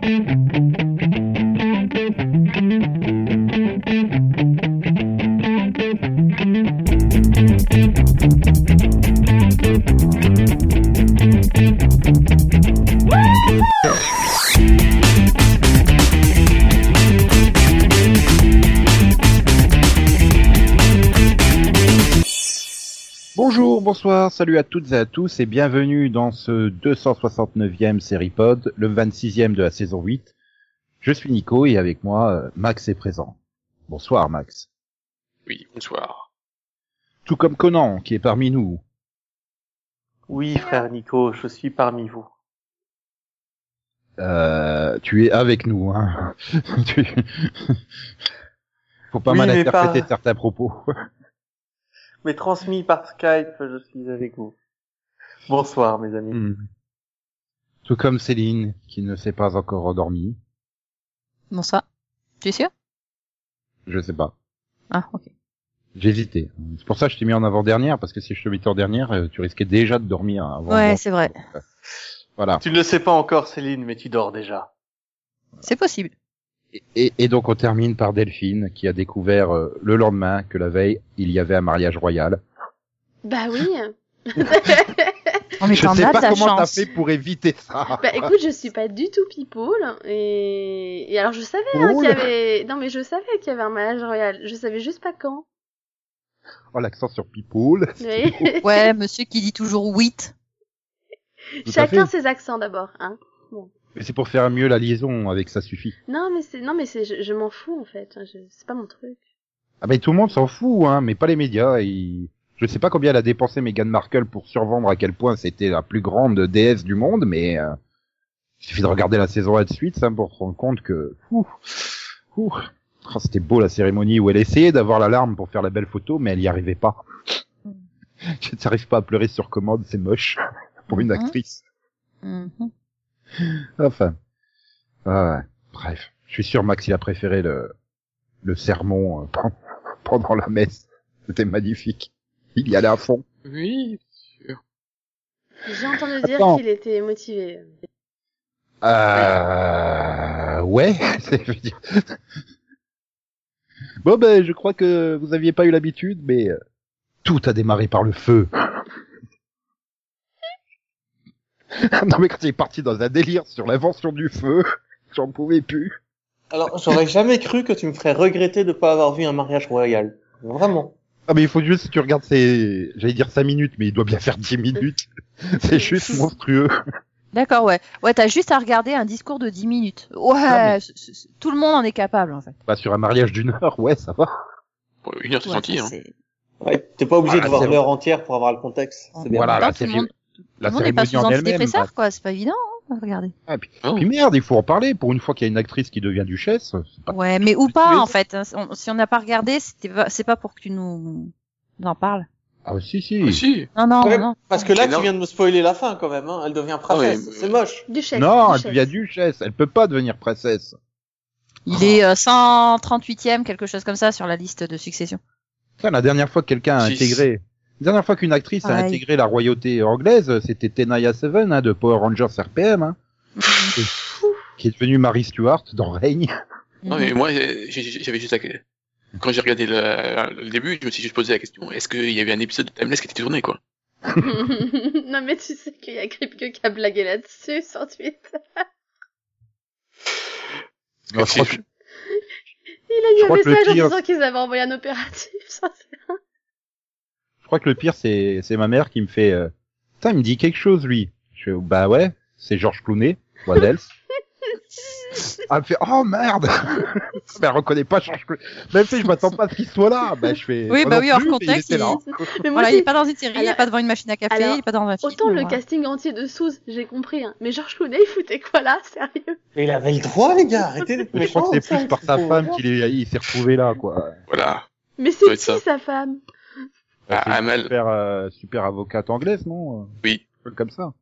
Thank you. Salut à toutes et à tous et bienvenue dans ce 269e série pod, le 26e de la saison 8. Je suis Nico et avec moi, euh, Max est présent. Bonsoir Max. Oui, bonsoir. Tout comme Conan qui est parmi nous. Oui, frère Nico, je suis parmi vous. Euh, tu es avec nous, hein. Tu- Faut pas Oui, mal interpréter pas- certains propos. Mais transmis par Skype, je suis avec vous. Bonsoir, mes amis. Hmm. Tout comme Céline qui ne s'est pas encore endormie. Bonsoir. Tu es sûr? Je sais pas. Ah, ok. J'ai hésité. C'est pour ça que je t'ai mis en avant-dernière, parce que si je te mettais en dernière, euh, tu risquais déjà de dormir avant. Ouais, c'est vrai. Voilà. Tu ne le sais pas encore, Céline, mais tu dors déjà. C'est possible. Et, et donc on termine par Delphine, qui a découvert euh, le lendemain que la veille, il y avait un mariage royal. Bah oui. Oh, mais je sais as pas comment t'as fait pour éviter ça. bah écoute, je suis pas du tout people et, et alors je savais hein, qu'il y avait non mais je savais qu'il y avait un mariage royal, je savais juste pas quand. Oh, l'accent sur people. Oui. Ouais, monsieur qui dit toujours huit. Tout à Chacun fait. ses accents d'abord, hein. Mais c'est pour faire mieux la liaison avec ça suffit. Non mais c'est non mais c'est je, je m'en fous en fait, je... c'est pas mon truc. Ah ben tout le monde s'en fout, hein, mais pas les médias. Et... Je sais pas combien elle a dépensé Meghan Markle pour survendre à quel point c'était la plus grande déesse du monde, mais euh, il suffit de regarder la saison 1 de suite hein, pour se rendre compte que ouh, ouh. Oh, c'était beau la cérémonie où elle essayait d'avoir l'alarme pour faire la belle photo, mais elle y arrivait pas. Je n'arrive pas à pleurer sur commande, c'est moche pour une Mhm. actrice. Mhm. Enfin, ah ouais. bref, je suis sûr Max il a préféré le le sermon euh, pen- pendant la messe. C'était magnifique. Il y allait à fond. Oui, sûr. J'ai entendu dire Attends. qu'il était motivé. Euh, ouais, c'est- je veux dire. Bon ben, je crois que vous aviez pas eu l'habitude, mais euh, tout a démarré par le feu. non mais quand il est parti dans un délire sur l'invention du feu, j'en pouvais plus. Alors, j'aurais jamais cru que tu me ferais regretter de pas avoir vu un mariage royal. Vraiment. Ah mais il faut juste que tu regardes ces, j'allais dire 5 minutes, mais il doit bien faire 10 minutes. C'est juste monstrueux. D'accord, ouais. Ouais, t'as juste à regarder un discours de 10 minutes. Ouais, Ah, mais- tout le monde en est capable, en fait. Pas sur un mariage d'une heure, ouais, ça va. Bon, une heure, c'est Ouais, gentil, hein. Ouais, t'es pas obligé Ah, de voir l'heure entière pour avoir le contexte. Bien. Voilà, la tout le série- monde, La tout n'est pas sous cérémonie en elle-même. quoi. C'est pas évident, hein, à regarder. Ah, puis, Oh. puis merde, il faut en parler. Pour une fois qu'il y a une actrice qui devient duchesse, pas Ouais, mais ou pas, en fait. hein. On- si on n'a pas regardé, c'est pas pour que tu nous, nous en parles. Ah si si. Ah, si. Non, non, Ouais, non. Parce que là, Mais non. tu viens de me spoiler la fin, quand même, hein. Elle devient princesse. mais- C'est moche. Duchesse. non, elle duchesse. devient duchesse. Elle peut pas devenir princesse. Il est euh, 138e, quelque chose comme ça, sur la liste de succession. La dernière fois que quelqu'un a intégré, la dernière fois qu'une actrice a intégré la royauté anglaise, c'était Tenaya Seven hein, de Power Rangers RPM, hein, qui est devenue Mary Stuart dans Règne. Non, mais moi, j'avais juste la... Quand j'ai regardé le, le début, je me suis juste posé la question, est-ce qu'il y avait un épisode de Timeless qui était tourné, quoi? Non mais tu sais qu'il y a Kripke qui a blagué là-dessus sur Twitter. Non, je crois que- Il a eu Je un message en disant qu'ils avaient envoyé un opératif. Ça, c'est- crois que le pire, c'est, c'est ma mère qui me fait, euh, putain, il me dit quelque chose, lui. Je fais, bah ouais, c'est Georges Clooney, what else? Elle me fait, oh merde! mais elle reconnaît pas Georges Clooney. Même fait, je m'attends pas à ce qu'il soit là. Bah, je fais, Oui, bah oui, hors contexte, il. Mais moi, Voilà, il est pas dans une série, il est pas devant une machine à café, alors, il est pas dans un film. Autant le voilà. casting entier de Sous, j'ai compris, hein. Mais Georges Clooney, il foutait quoi là, sérieux? Mais il avait le droit, les gars. Arrêtez d'être Mais je crois que méchants, c'est plus par sa femme qu'il est, il s'est retrouvé là, quoi. Voilà. Mais c'est qui ça. sa femme? Ah, C'est une Amal. super, euh, super avocate anglaise, non? Oui. Un peu Comme ça.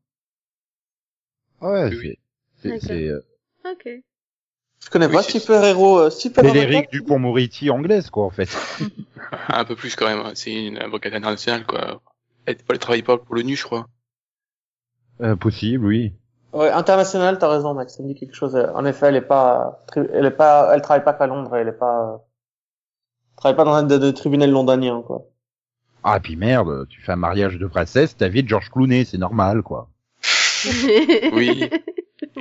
Ah Ouais, Oui, c'est, c'est, euh, Ok. Je connais Oui, pas super héros, euh, super c'est l'Éric Dupont-Moretti anglaise, quoi, en fait. Un peu plus quand même, hein. c'est une avocate internationale, quoi. Elle, elle travaille pas pour l'ONU, je crois. Euh, possible, oui. Ouais, international, t'as raison, Max. Ça me dit quelque chose. En effet, elle est pas, elle est pas, elle travaille pas qu'à Londres. Elle est pas, elle travaille pas dans un de, de tribunal londonien, quoi. Ah, et puis merde, tu fais un mariage de princesse, t'invites George Clooney, c'est normal, quoi. Oui.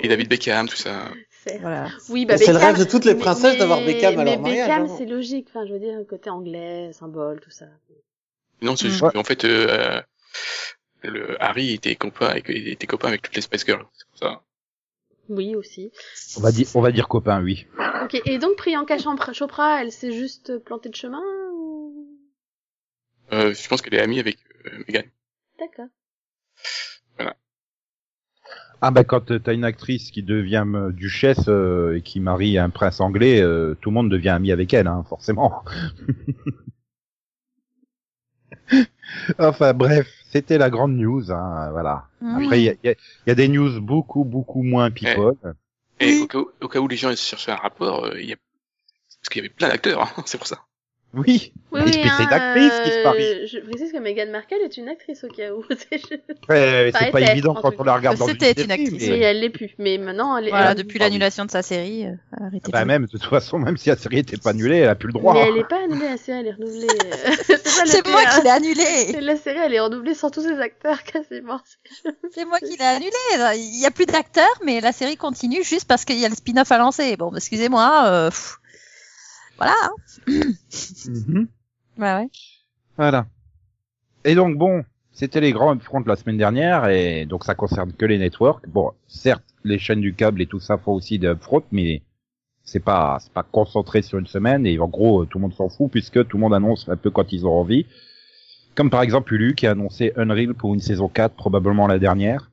Et David Beckham, tout ça. C'est- Voilà. Oui, bah C'est le rêve de toutes les princesses d'avoir mais- Beckham à mais leur mariage, Beckham, hein. c'est logique. Enfin, je veux dire, côté anglais, symbole, tout ça. Non, c'est juste Ouais. qu'en fait, euh, le Harry était copain avec, était copain avec toutes les Spice Girls. C'est pour ça. Oui, aussi. On va dire, on va dire copain, oui. Ok. Et donc, Priyanka Chopra- Chopra, elle s'est juste plantée de chemin ou... Euh, je pense qu'elle est amie avec euh, Meghan. D'accord. Ah bah quand euh, t'as une actrice qui devient duchesse euh, et qui marie un prince anglais, euh, tout le monde devient ami avec elle, hein, forcément. enfin bref, c'était la grande news, hein, voilà. Oui. Après il y a, il y a- y a des news beaucoup beaucoup moins people. Et Oui. au, cas où, au cas où les gens cherchaient un rapport, euh, il y a... parce qu'il y avait plein d'acteurs, hein, c'est pour ça. Oui. Oui, Et oui, puis c'est une hein, actrice qui se euh, marie. Je précise que Meghan Markle est une actrice au cas où. Ouais, c'est pas évident en quand on la regarde dans C'était une actrice, mais- Oui, elle l'est plus. Mais maintenant, elle est. Voilà, depuis Ah l'annulation de sa série, euh, arrêtez. Bah même de toute façon, même si la série était pas annulée, elle a plus le droit. Mais elle est pas annulée, la série, elle est renouvelée. c'est le moi qui l'ai annulée. La série, elle est renouvelée sans tous ses acteurs, quasiment. C'est moi qui l'ai annulée. Il y a plus d'acteurs, mais la série continue juste parce qu'il y a le spin-off à lancer. Bon, excusez-moi. euh, pff. Voilà. hein. Mhm. Ouais, ouais. Voilà. Et donc bon, c'était les grands upfronts de la semaine dernière et donc ça concerne que les networks. Bon, certes, les chaînes du câble et tout ça font aussi des upfronts, mais c'est pas c'est pas concentré sur une semaine et en gros tout le monde s'en fout puisque tout le monde annonce un peu quand ils ont envie. Comme par exemple Hulu qui a annoncé Unreal pour une saison 4, probablement la dernière.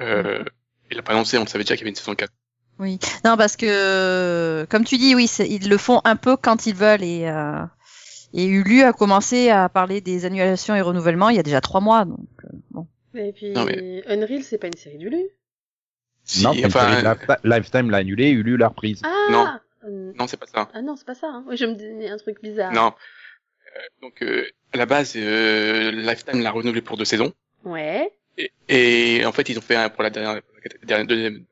Euh, il a pas annoncé, on savait déjà qu'il y avait une saison 4. Oui. Non, parce que, comme tu dis, oui, c'est- ils le font un peu quand ils veulent et, euh, et Ulu a commencé à parler des annulations et renouvellements il y a déjà trois mois, donc euh, bon. Et puis, Non, Unreal, c'est pas une série du Lu. Si, non, enfin, série de Lifetime- Lifetime l'a annulé, Hulu l'a reprise. Ah Non. Euh, non, c'est pas ça. Ah non, c'est pas ça. Hein. Oui, je me disais un truc bizarre. Non. Euh, donc, euh, à la base, euh, Lifetime l'a renouvelé pour deux saisons. Ouais. Et, et en fait, ils ont fait un, pour la dernière, la dernière deuxième,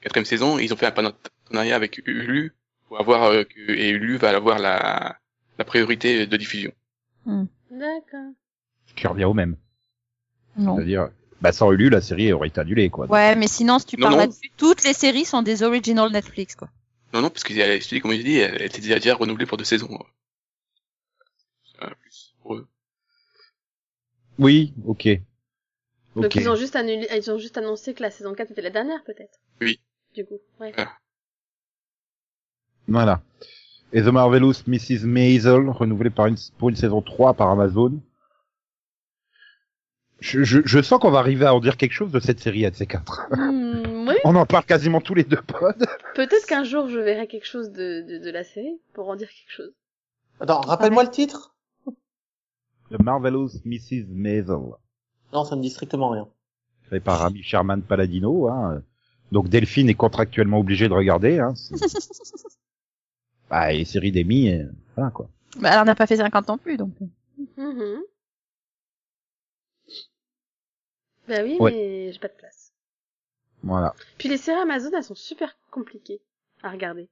quatrième saison, ils ont fait un partenariat avec Hulu pour avoir euh, que, et Hulu va avoir la, la priorité de diffusion. D'accord. Ce qui revient au même. Non. C'est-à-dire, bah sans Hulu, la série aurait été annulée quoi. Ouais, mais sinon, si tu Non, parles là-dessus, toutes les séries sont des original Netflix, quoi. Non, non, parce que je te dis, comme je dis, elle était déjà, déjà renouvelée pour deux saisons. C'est un plus pour eux. Oui, ok. Donc ils ont juste annulé, ils ont juste annoncé que la saison 4 était la dernière, peut-être. Oui. Du coup, ouais. Voilà. Et The Marvelous Mrs. Maisel, renouvelé par une, pour une saison 3 par Amazon. Je, je, je sens qu'on va arriver à en dire quelque chose de cette série à ces quatre. Hmm, oui. On en parle quasiment tous les deux pods. Peut-être qu'un jour je verrai quelque chose de, de, de la série pour en dire quelque chose. Attends, rappelle-moi le titre. The Marvelous Mrs. Maisel. Non, ça me dit strictement rien. Fait par Rami Sherman Paladino, hein. Donc Delphine est contractuellement obligée de regarder, hein. C'est- bah, et série d'Emmy, euh, voilà, quoi. Bah, elle en a pas fait 50 non plus, donc. Mhm. Bah oui, Ouais. mais j'ai pas de place. Voilà. Puis les séries Amazon, elles sont super compliquées à regarder.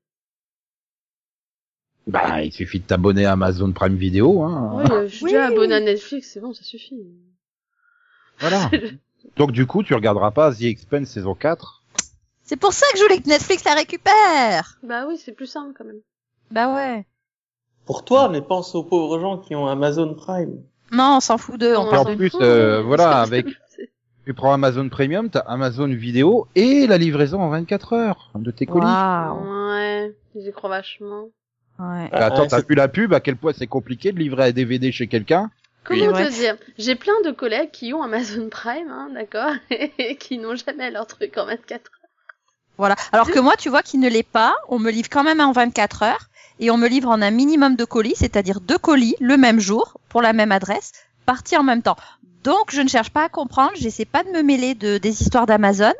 Bah, il suffit de t'abonner à Amazon Prime Video, hein. Oui, euh, je suis Oui. déjà abonné à Netflix, c'est bon, ça suffit. Voilà. Donc du coup, tu regarderas pas The Expense saison 4 C'est pour ça que je voulais que Netflix la récupère. bah oui, c'est plus simple quand même. Bah ouais. Pour toi, mais pense aux pauvres gens qui ont Amazon Prime. Non, on s'en fout d'eux, on parle en de... plus, euh, voilà, avec tu prends Amazon Premium, t'as Amazon Vidéo et la livraison en 24 heures de tes colis. Waouh. Ouais, j'y crois vachement. Ouais. Bah, attends, Ouais, t'as vu la pub à quel point c'est compliqué de livrer un DVD chez quelqu'un Comment Oui. te dire? J'ai plein de collègues qui ont Amazon Prime, hein, d'accord, et qui n'ont jamais leur truc en 24 heures. Voilà. Alors que moi, tu vois, qui ne l'est pas, on me livre quand même en 24 heures et on me livre en un minimum de colis, c'est-à-dire deux colis le même jour pour la même adresse, partis en même temps. Donc, je ne cherche pas à comprendre, j'essaie pas de me mêler de, des histoires d'Amazon.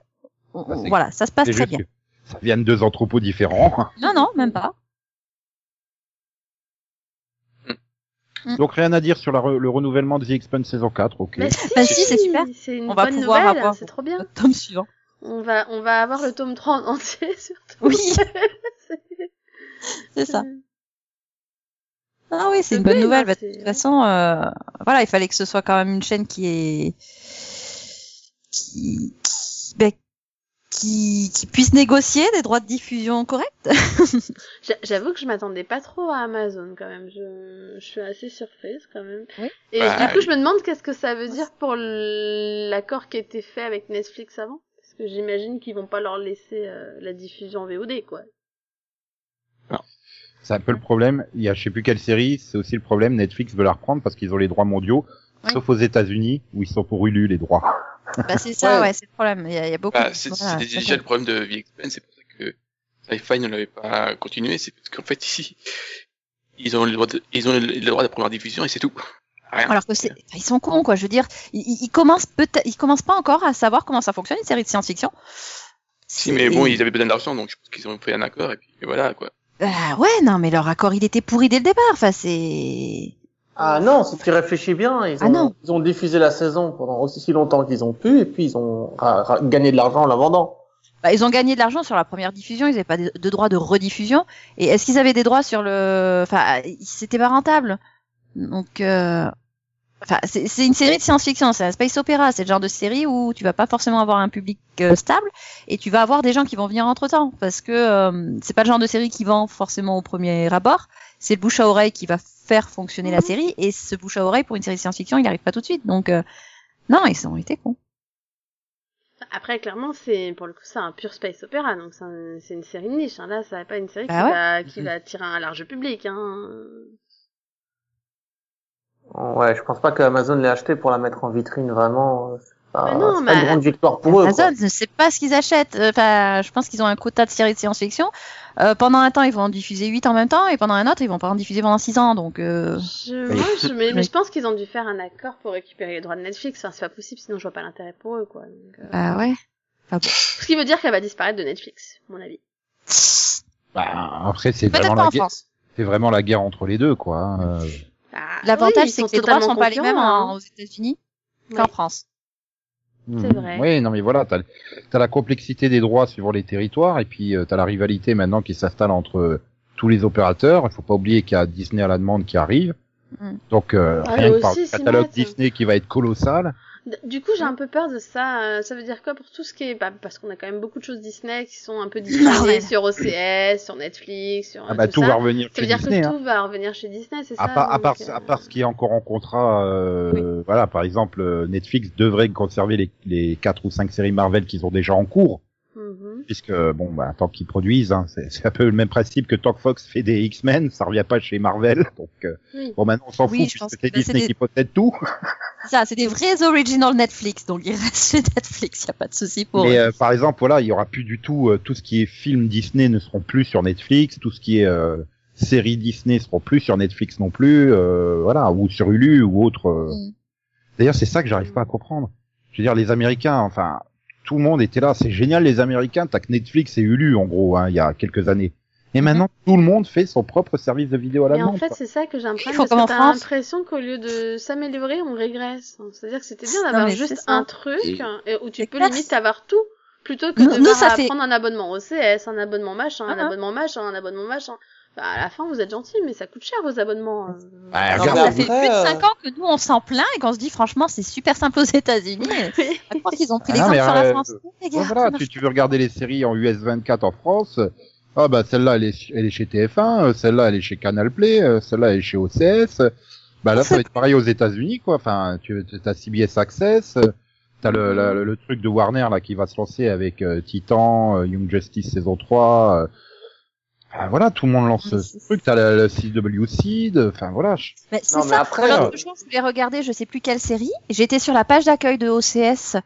On- Bah, voilà, ça se passe très bien. ça vient de deux entrepôts différents. Non, non, même pas. Donc rien à dire sur la re- le renouvellement de The Expanse saison 4, ok. Bah si, Bah si, c'est super. C'est une On va bonne pouvoir nouvelle, avoir- c'est trop bien. Tome suivant. On va, on va avoir le tome 3 en entier, surtout. Oui. C'est ça. Ah oui, c'est une bonne nouvelle. Bah, de toute façon, euh, voilà, il fallait que ce soit quand même une chaîne qui est qui qui, bah, qui, qui puisse négocier des droits de diffusion corrects. J'a- J'avoue que je m'attendais pas trop à Amazon quand même. Je, je suis assez surprise quand même. Oui. Et Bah, du coup, je me demande qu'est-ce que ça veut dire pour l'accord qui a été fait avec Netflix avant. Parce que j'imagine qu'ils vont pas leur laisser euh, la diffusion en VOD, quoi. C'est un peu le problème. Il y a je sais plus quelle série, c'est aussi le problème. Netflix veut la reprendre parce qu'ils ont les droits mondiaux, Oui. sauf aux États-Unis où ils sont pour les droits. bah, c'est ça, Ouais. ouais, c'est le problème. Il y a, il y a beaucoup. Bah, de- c'est voilà, déjà le problème de VXPN, c'est pour ça que Sci-Fi ne l'avait pas continué, c'est parce qu'en fait ici, ils ont le droit de, ils ont le, droit de première diffusion et c'est tout. Alors que c'est, enfin, ils sont cons, quoi. Je veux dire, ils, commencent peut-être, ils commencent pas encore à savoir comment ça fonctionne une série de science-fiction. Si, mais bon, ils avaient besoin d'argent, donc je pense qu'ils ont fait un accord et puis voilà, quoi. Ah ouais, non, mais leur accord, il était pourri dès le départ. Enfin, c'est. Ah non, si tu réfléchis bien, ils Ah ont, non. ils ont diffusé la saison pendant aussi si longtemps qu'ils ont pu, et puis ils ont gagné de l'argent en la vendant. Bah, ils ont gagné de l'argent sur la première diffusion. Ils n'avaient pas de, de droits de rediffusion. Et est-ce qu'ils avaient des droits sur le, enfin, c'était pas rentable. Donc, euh... enfin, c'est une série de science-fiction. C'est un space opéra. C'est le genre de série où tu vas pas forcément avoir un public euh, stable et tu vas avoir des gens qui vont venir entre temps parce que euh, c'est pas le genre de série qui vend forcément au premier abord. C'est le bouche à oreille qui va faire fonctionner la série et ce bouche à oreille pour une série de science-fiction, il n'arrive pas tout de suite. Donc, euh, non, ils ont été cons. Après, clairement, c'est pour le coup, c'est un pur space opéra, donc c'est un- c'est une série de niche. Hein. Là, ça va pas une série Bah qui, ouais. va, qui va attirer un large public. Hein. Ouais, je pense pas que Amazon l'ait acheté pour la mettre en vitrine vraiment. euh, pas, Mais non, c'est pas mais- une grande victoire pour eux. quoi. Amazon ne sait pas ce qu'ils achètent. Euh, Enfin, je pense qu'ils ont un quota de séries de science-fiction. Euh, pendant un temps, ils vont en diffuser 8 en même temps, et pendant un autre, ils vont pas en diffuser pendant 6 ans. Donc, euh... Je, Oui. moi, je, mais, mais je pense qu'ils ont dû faire un accord pour récupérer les droits de Netflix. Enfin, c'est pas possible, sinon je vois pas l'intérêt pour eux, quoi. Donc, euh, bah ouais. Ce qui veut dire qu'elle va disparaître de Netflix, à mon avis. Bah, après c'est vraiment la guerre, c'est vraiment la guerre entre les deux quoi. hein. Euh, Ah, L'avantage, oui, c'est que les droits sont pas les mêmes hein. aux États-Unis Ouais. qu'en France. C'est Mhm. vrai. Oui, non mais voilà, t'as as la complexité des droits suivant les territoires et puis euh, t'as la rivalité maintenant qui s'installe entre euh, tous les opérateurs. Il faut pas oublier qu'il y a Disney à la demande qui arrive. Mhm. Donc euh, Ah, rien que par le catalogue. Disney qui va être colossal. Du coup, j'ai un peu peur de ça. Euh, Ça veut dire quoi pour tout ce qui est, bah, parce qu'on a quand même beaucoup de choses Disney qui sont un peu diffusées ouais. sur OCS, sur Netflix, sur Ah bah tout ça. va revenir Ça veut chez dire Disney. que hein. tout va revenir chez Disney, c'est À ça part, à, donc, part, euh, à part ce qui est encore en contrat, euh, voilà, par exemple, euh, Netflix devrait conserver les, les quatre ou cinq séries Marvel qu'ils ont déjà en cours. Puisque bon, bah, tant qu'ils produisent, hein, c'est un peu le même principe que tant que Fox fait des X-Men, ça revient pas chez Marvel, donc euh, Oui. bon, maintenant on s'en Oui, fout puisque c'est Disney des- qui possède tout. Ça, c'est des vrais original Netflix, donc ils restent chez Netflix, y a pas de souci pour Mais eux. euh, par exemple, voilà, il y aura plus du tout euh, tout ce qui est film Disney ne seront plus sur Netflix, tout ce qui est euh, séries Disney seront plus sur Netflix non plus, euh, voilà, ou sur Hulu ou autre. euh. Mm. D'ailleurs, c'est ça que j'arrive pas à comprendre. Je veux dire, les Américains, enfin, tout le monde était là, c'est génial les Américains, t'as que Netflix et Hulu en gros, hein, il y a quelques années. Et Mhm. maintenant, tout le monde fait son propre service de vidéo à la Mais en fait, c'est ça que j'ai l'impression. qu'au lieu de s'améliorer, on régresse. C'est-à-dire que c'était bien d'avoir juste un truc Et- et où tu peux clair. limite avoir tout, plutôt que Nous- de nous, devoir ça fait- prendre un abonnement au CS, un abonnement machin, un Ah. abonnement machin, un abonnement machin. Bah, à la fin, vous êtes gentils, mais ça coûte cher vos abonnements. euh. Ah, Alors, regarde, ça fait après, plus de euh, 5 ans que nous on s'en plaint et qu'on se dit franchement c'est super simple aux États-Unis. À croire qu'ils ont pris Ah l'exemple sur la euh, France. Gars, voilà, tu, tu veux regarder les séries en US 24 en France. Ah bah celle-là elle est, elle est chez TF1, euh, celle-là elle est chez Canal Play, celle-là elle est chez OCS. Bah là ça va être pareil aux États-Unis quoi. Enfin tu as CBS Access, t'as le, le, le truc de Warner là qui va se lancer avec euh, Titan, euh, Young Justice saison 3. euh. Enfin, voilà, tout le monde lance ce, ce truc. T'as le, le CW Seed. Enfin voilà. je- Mais c'est Non, mais ça. après, L'autre euh, jour, je voulais regarder, je sais plus quelle série. J'étais sur la page d'accueil de OCS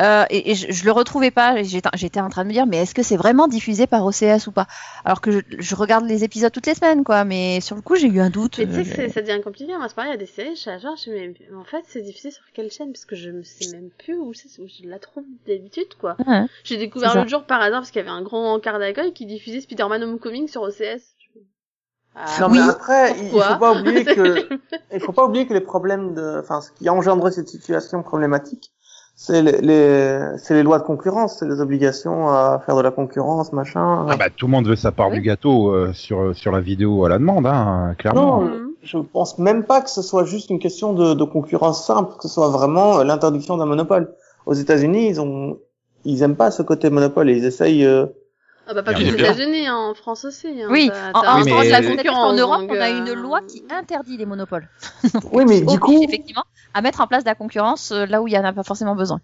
euh, et, et je, je le retrouvais pas. et J'étais j'étais en train de me dire, mais est-ce que c'est vraiment diffusé par OCS ou pas? Alors que je, je regarde les épisodes toutes les semaines, quoi. Mais sur le coup, j'ai eu un doute. Mais tu sais que Euh, c'est- ça devient compliqué. Moi, c'est pareil, il y a des séries, je suis à genre, je me dis, mais en fait, c'est diffusé sur quelle chaîne? Parce que je ne sais même plus où, c'est, où je la trouve d'habitude, quoi. ouais. J'ai découvert l'autre jour par hasard parce qu'il y avait un grand encart d'accueil qui diffusait Spider-Man Homecoming sur OCS. Ah, Non, Oui. mais après, il Pourquoi faut pas oublier que, il faut pas oublier que les problèmes de, enfin, ce qui a engendré cette situation problématique, C'est les, les c'est les lois de concurrence, c'est les obligations à faire de la concurrence, machin. Ah bah tout le monde veut sa part Oui. du gâteau euh, sur sur la vidéo à la demande, hein, clairement. Non, je pense même pas que ce soit juste une question de, de concurrence simple, que ce soit vraiment l'interdiction d'un monopole. Aux États-Unis, ils ont, ils aiment pas ce côté monopole et ils essayent. euh, Ah bah pas que Bien aux sûr. États-Unis, hein, en France aussi. Hein, Oui, en, en, mais- la concurrence. en Europe, donc, on a euh, une loi qui interdit les monopoles. Oui, mais du coup, effectivement à mettre en place de la concurrence euh, là où il y en a pas forcément besoin.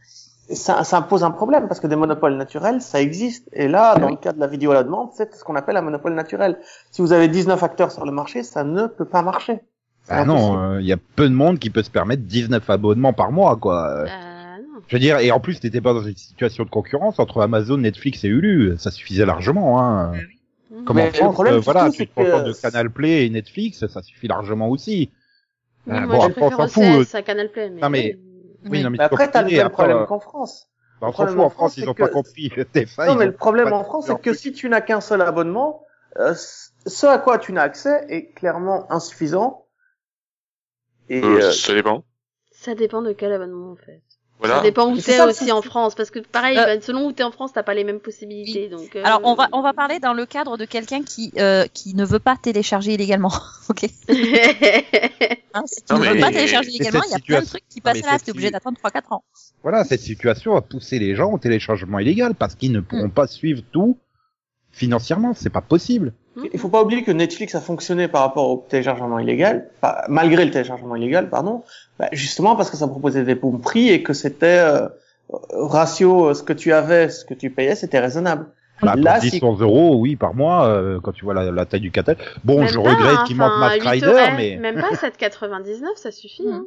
ça, ça pose un problème parce que des monopoles naturels, ça existe. Et là, dans Oui. le cas de la vidéo à la demande, c'est ce qu'on appelle un monopole naturel. Si vous avez 19 acteurs sur le marché, ça ne peut pas marcher. Ah non, impossible. il y a peu de monde qui peut se permettre 19 abonnements par mois, quoi. Euh, euh. Je veux dire, et en plus, t'étais pas dans une situation de concurrence entre Amazon, Netflix et Hulu, ça suffisait largement, hein. Comme Mais en le France, problème, euh, voilà, tu te contentes de Canal Play et Netflix, ça suffit largement aussi. Oui, Ah, moi, bon, je après, on préfère s'en fout, à Canal Play. Mais... Non, mais- Oui. Oui, non, mais Mais après, t'as le même problème euh, qu'en France. bah, on s'en fout, en France, France, ils ont pas que- compris. TF1, Non, mais le problème en France, c'est que si tu n'as qu'un seul abonnement, euh, ce à quoi tu n'as accès est clairement insuffisant. Et Euh, euh, ça dépend. Ça dépend de quel abonnement, en fait. Voilà. Ça dépend où t'es aussi en France, parce que pareil, Euh, bah, selon où t'es en France, t'as pas les mêmes possibilités. Donc, euh, Alors on va on va parler dans le cadre de quelqu'un qui euh, qui ne veut pas télécharger illégalement. ok? Hein, si tu Non, ne veux pas télécharger illégalement, il y a plein de situation- trucs qui passent là, t'es obligé d'attendre 3-4 ans. Voilà, cette situation a poussé les gens au téléchargement illégal parce qu'ils ne pourront pas suivre tout financièrement, c'est pas possible. Il faut pas oublier que Netflix a fonctionné par rapport au téléchargement illégal, pas- malgré le téléchargement illégal, pardon, bah, justement parce que ça proposait des bons prix et que c'était euh, ratio euh, ce que tu avais, ce que tu payais, c'était raisonnable. Bah, Là, pour 10 si- 11 euros, oui, par mois, euh, quand tu vois la, la taille du catalogue. Bon, Même je pas, regrette hein, qu'il manque 8 Rider, mais... Même pas 7,99, ça suffit. Hein.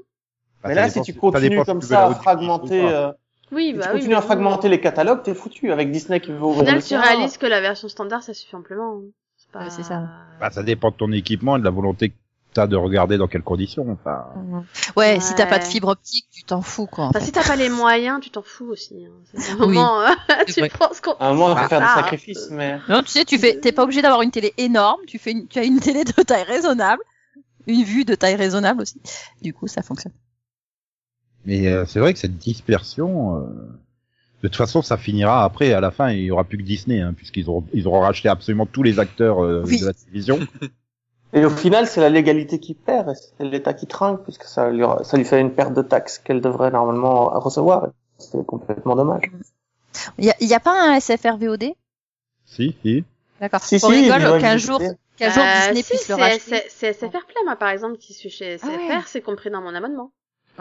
Bah, mais là, dépend si tu continues comme ça à fragmenter, euh, Oui, si bah tu oui. continues à fragmenter les catalogues, t'es foutu. Avec Disney qui veut Au ouvrir final, le tu réalises que la version standard, ça suffit amplement. C'est pas... Ouais, c'est ça. Bah, ça dépend de ton équipement et de la volonté que t'as de regarder dans quelles conditions. Enfin, Ouais, si t'as pas de Ouais. fibre optique, tu t'en fous quoi. en Enfin, fait. si t'as pas les moyens, tu t'en fous aussi. Hein. C'est un Oui, moment, euh, c'est tu vrai. penses qu'on... À un moment, il faut faire des Ah. sacrifices, mais Non, tu sais, tu fais, t'es pas obligé d'avoir une télé énorme, tu fais, une- tu as une télé de taille raisonnable, une vue de taille raisonnable aussi. Du coup, ça fonctionne. mais euh, c'est vrai que cette dispersion, euh, de toute façon, ça finira après. À la fin, il y aura plus que Disney, hein, puisqu'ils auront, ils auront racheté absolument tous les acteurs euh, Oui. de la télévision. Et au final, c'est la légalité qui perd, et c'est l'État qui trinque, puisque ça lui, ça lui fait une perte de taxes qu'elle devrait normalement recevoir. C'est complètement dommage. Il y a, il y a pas un SFR VOD si, si. D'accord. Si, On si, rigole qu'un jour, qu'un jour Euh, Disney si, puisse le c'est- racheter. c'est- C'est SFR Play, moi, par exemple, qui suis chez SFR, Ah ouais. c'est compris dans mon abonnement.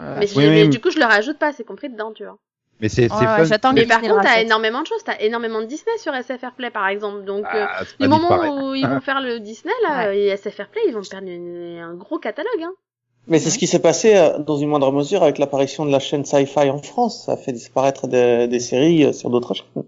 Euh, mais, je- oui, mais du coup, je le rajoute pas, c'est compris dedans, tu vois. Mais c'est, fun. j'attends Mais par contre, t'as énormément de choses. T'as énormément de Disney sur SFR Play, par exemple. Donc, euh, Ah, c'est du moment où ils vont faire le Disney, là, Ouais. et SFR Play, ils vont perdre une- un gros catalogue, hein. Mais c'est ce qui s'est passé euh, dans une moindre mesure avec l'apparition de la chaîne Sci-Fi en France. Ça a fait disparaître des, des séries euh, sur d'autres chaînes.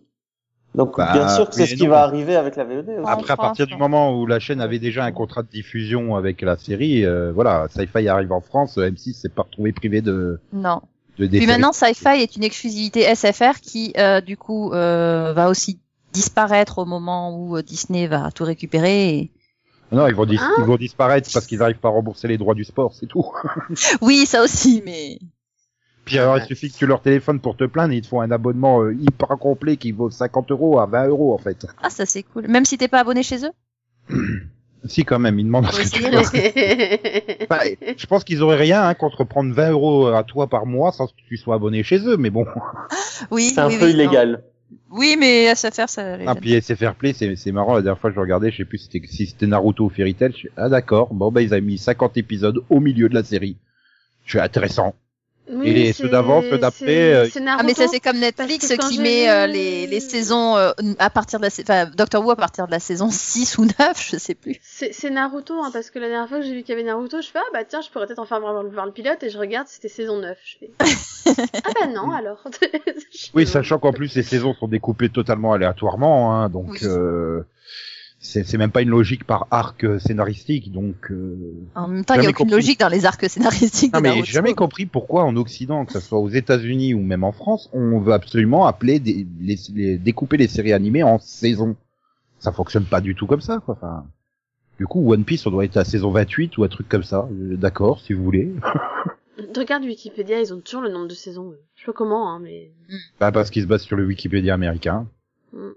Donc Bah, bien sûr que c'est ce qui va arriver avec la VOD. aussi. Après, à partir du moment où la chaîne avait déjà un contrat de diffusion avec la série, euh, voilà, Sci-Fi arrive en France, M6 s'est pas retrouvé privé de, Non. De Puis maintenant, Sci-Fi est une exclusivité SFR qui, euh, du coup, euh, va aussi disparaître au moment où euh, Disney va tout récupérer. et- Non, ils vont, dis- Hein ils vont disparaître parce qu'ils arrivent pas à rembourser les droits du sport, c'est tout. Oui, ça aussi, mais Puis alors, il suffit que tu leur téléphones pour te plaindre, et ils te font un abonnement euh, hyper complet qui vaut 50 euros à 20 euros en fait. ah, ça c'est cool. Même si t'es pas abonné chez eux? Si quand même, ils demandent à ce que tu Bah, je pense qu'ils auraient rien hein, contre prendre 20 euros à toi par mois sans que tu sois abonné chez eux, mais bon. Oui, C'est un oui, peu oui, illégal. non. Oui, mais SFR, ça. Ah, puis SFR Play, c'est c'est marrant, la dernière fois je regardais, je sais plus si c'était si c'était Naruto ou Fairy Tail, je suis, ah d'accord, bon bah ils avaient mis 50 épisodes au milieu de la série. Je suis intéressant. Oui, Et les- ceux d'avant, ceux d'après, euh, Ah mais ça c'est comme Netflix qui met euh, les, les saisons euh, à partir de la enfin Doctor Who à partir de la saison 6 ou 9, je sais plus. C'est c'est Naruto, hein, parce que la dernière fois que j'ai vu qu'il y avait Naruto, je fais, ah bah tiens, je pourrais peut-être enfin voir, voir le pilote, et je regarde, c'était saison 9. Je fais, ah bah non, alors. Oui, sachant qu'en plus les saisons sont découpées totalement aléatoirement, hein, donc Oui. euh, c'est même pas une logique par arc scénaristique, donc. Euh... En même temps, il y a aucune compris. logique dans les arcs scénaristiques Non mais j'ai jamais compris pourquoi en Occident, que ce soit aux États-Unis ou même en France, on veut absolument appeler des, les, les- découper les séries animées en saisons. Ça fonctionne pas du tout comme ça, quoi. Enfin, du coup, One Piece, on doit être à saison 28 ou un truc comme ça. Euh, D'accord, si vous voulez. Regarde Wikipédia, ils ont toujours le nombre de saisons. Je sais pas comment, hein, mais. Bah parce qu'il se base sur le Wikipédia américain, Mm.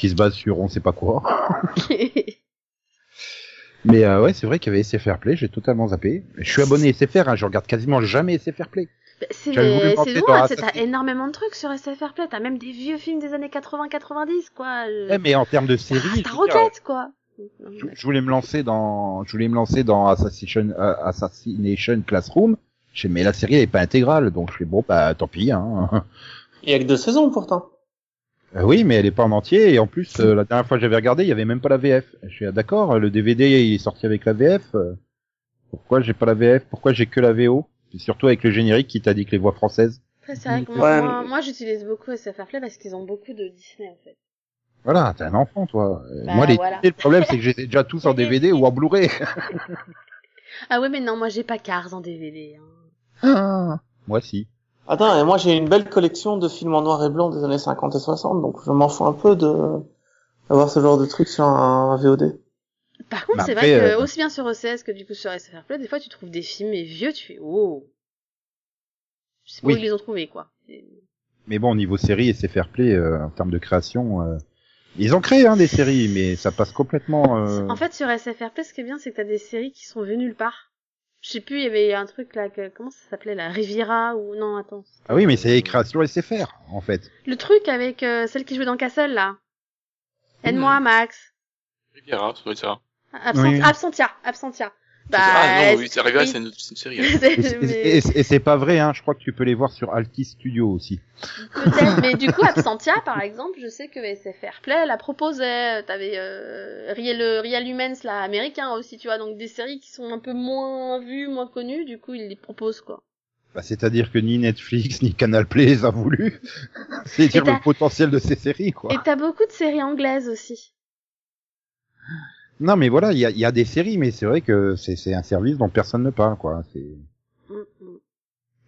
Qui se base sur on sait pas quoi. Mais euh, ouais, c'est vrai qu'il y avait SFR Play, j'ai totalement zappé. Je suis abonné SFR, hein, je regarde quasiment jamais SFR Play. Bah, c'est dans c'est- t'as énormément de trucs sur SFR Play. T'as même des vieux films des années 80-90, quoi. Ouais, mais en termes de série, dire, roquette, quoi. Je, voulais me lancer dans, je voulais me lancer dans Assassination, euh, Assassination Classroom. Je mais la série elle est pas intégrale, donc je fais bon bah tant pis. Hein. Il y a que deux saisons pourtant. Euh, oui, mais elle est pas en entier et en plus euh, la dernière fois que j'avais regardé, il y avait même pas la VF. Je suis ah, d'accord, le DVD il est sorti avec la VF. euh, pourquoi j'ai pas la VF Pourquoi j'ai que la VO Et surtout avec le générique qui t'a dit que les voix françaises. Après, c'est vrai que Ouais, moi, moi, mais- moi, j'utilise beaucoup SFR Play parce qu'ils ont beaucoup de Disney, en fait. Voilà, t'es un enfant toi. Euh, Bah, Moi les voilà. le problème c'est que j'ai déjà tous en DVD ou en Blu-ray. Ah ouais, mais non, moi, j'ai pas Cars en DVD. Hein. Moi si. Attends, et moi j'ai une belle collection de films en noir et blanc des années 50 et 60, donc je m'en fous un peu de d'avoir ce genre de truc sur un VOD. Par contre, Bah c'est vrai que euh, aussi bien sur OCS que du coup sur SFR Play, des fois, tu trouves des films et vieux, tu fais oh. Je sais pas Oui. où ils les ont trouvés, quoi. Mais bon, niveau série et fair play euh, en termes de création, euh, ils ont créé hein, des séries, mais ça passe complètement. euh, En fait, sur SFR Play, ce qui est bien, c'est que t'as des séries qui sont venues nulle part. Je sais plus, il y avait un truc là, que, comment ça s'appelait, la Riviera ou non, attends. Ah oui, mais c'est les créations SFR en fait. Le truc avec euh, celle qui jouait dans Castle là. Aide-moi, Max. Riviera, ça doit être ça. Absent- Oui. Absentia, Absentia. Bah, ah non, oui, c'est- c'est Riviera, oui. c'est une, c'est une série. c'est- Et, c'est- mais- et- et- et c'est pas vrai, hein. Je crois que tu peux les voir sur Altis Studio aussi. Peut-être, mais du coup, Absentia, par exemple, je sais que SFR Play la proposait. T'avais euh, Real, Real Humans, là, américain aussi, tu vois, donc des séries qui sont un peu moins vues, moins connues, du coup, ils les proposent, quoi. Bah, C'est-à-dire que ni Netflix ni Canal Play les a voulu. c'est dire le potentiel de ces séries, quoi. Et t'as beaucoup de séries anglaises aussi. Non, mais voilà, il y a, il y a des séries, mais c'est vrai que c'est c'est un service dont personne ne parle, quoi. C'est. Mm, mm.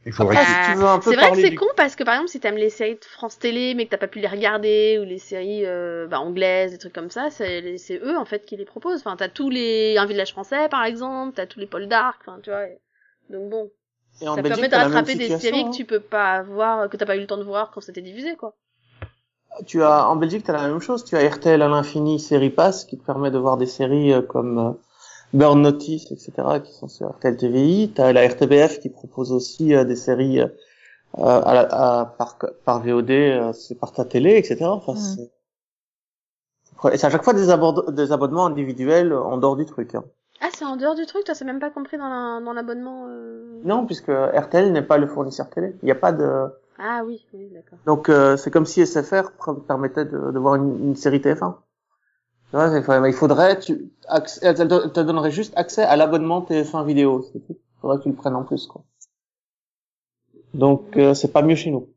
Il faudrait. Après, que- si tu veux un peu C'est vrai que c'est du- con parce que par exemple si t'aimes les séries de France Télé mais que t'as pas pu les regarder ou les séries euh, bah, anglaises des trucs comme ça c'est eux en fait qui les proposent enfin t'as tous les un village français par exemple t'as tous les Paul d'Arc enfin tu vois et- donc bon Et en ça Belgique, permet de rattraper des séries hein. que tu peux pas voir que t'as pas eu le temps de voir quand c'était diffusé quoi Tu as en Belgique, t'as la même chose. Tu as RTL à l'infini, Série Pass, qui te permet de voir des séries euh, comme euh, Burn Notice, etc., qui sont sur RTL TVI. T'as la RTBF qui propose aussi euh, des séries à la- à- par, par VOD, c'est par ta télé, etc. Enfin, Mm. c'est- et c'est à chaque fois des, abonnements individuels en dehors du truc. hein. ah c'est en dehors du truc? Toi c'est même pas compris dans la- dans l'abonnement euh... Non, puisque RTL n'est pas le fournisseur télé. Il n'y a pas de. Ah oui oui d'accord Donc euh, c'est comme si SFR permettait de, de voir une, une série TF1. Tu vois, il faudrait- il faudrait, tu, acc- elle te elle te donnerait juste accès à l'abonnement TF1 vidéo. c'est tout. Il faudrait que tu le prennes en plus, quoi. Donc euh, c'est pas mieux chez nous.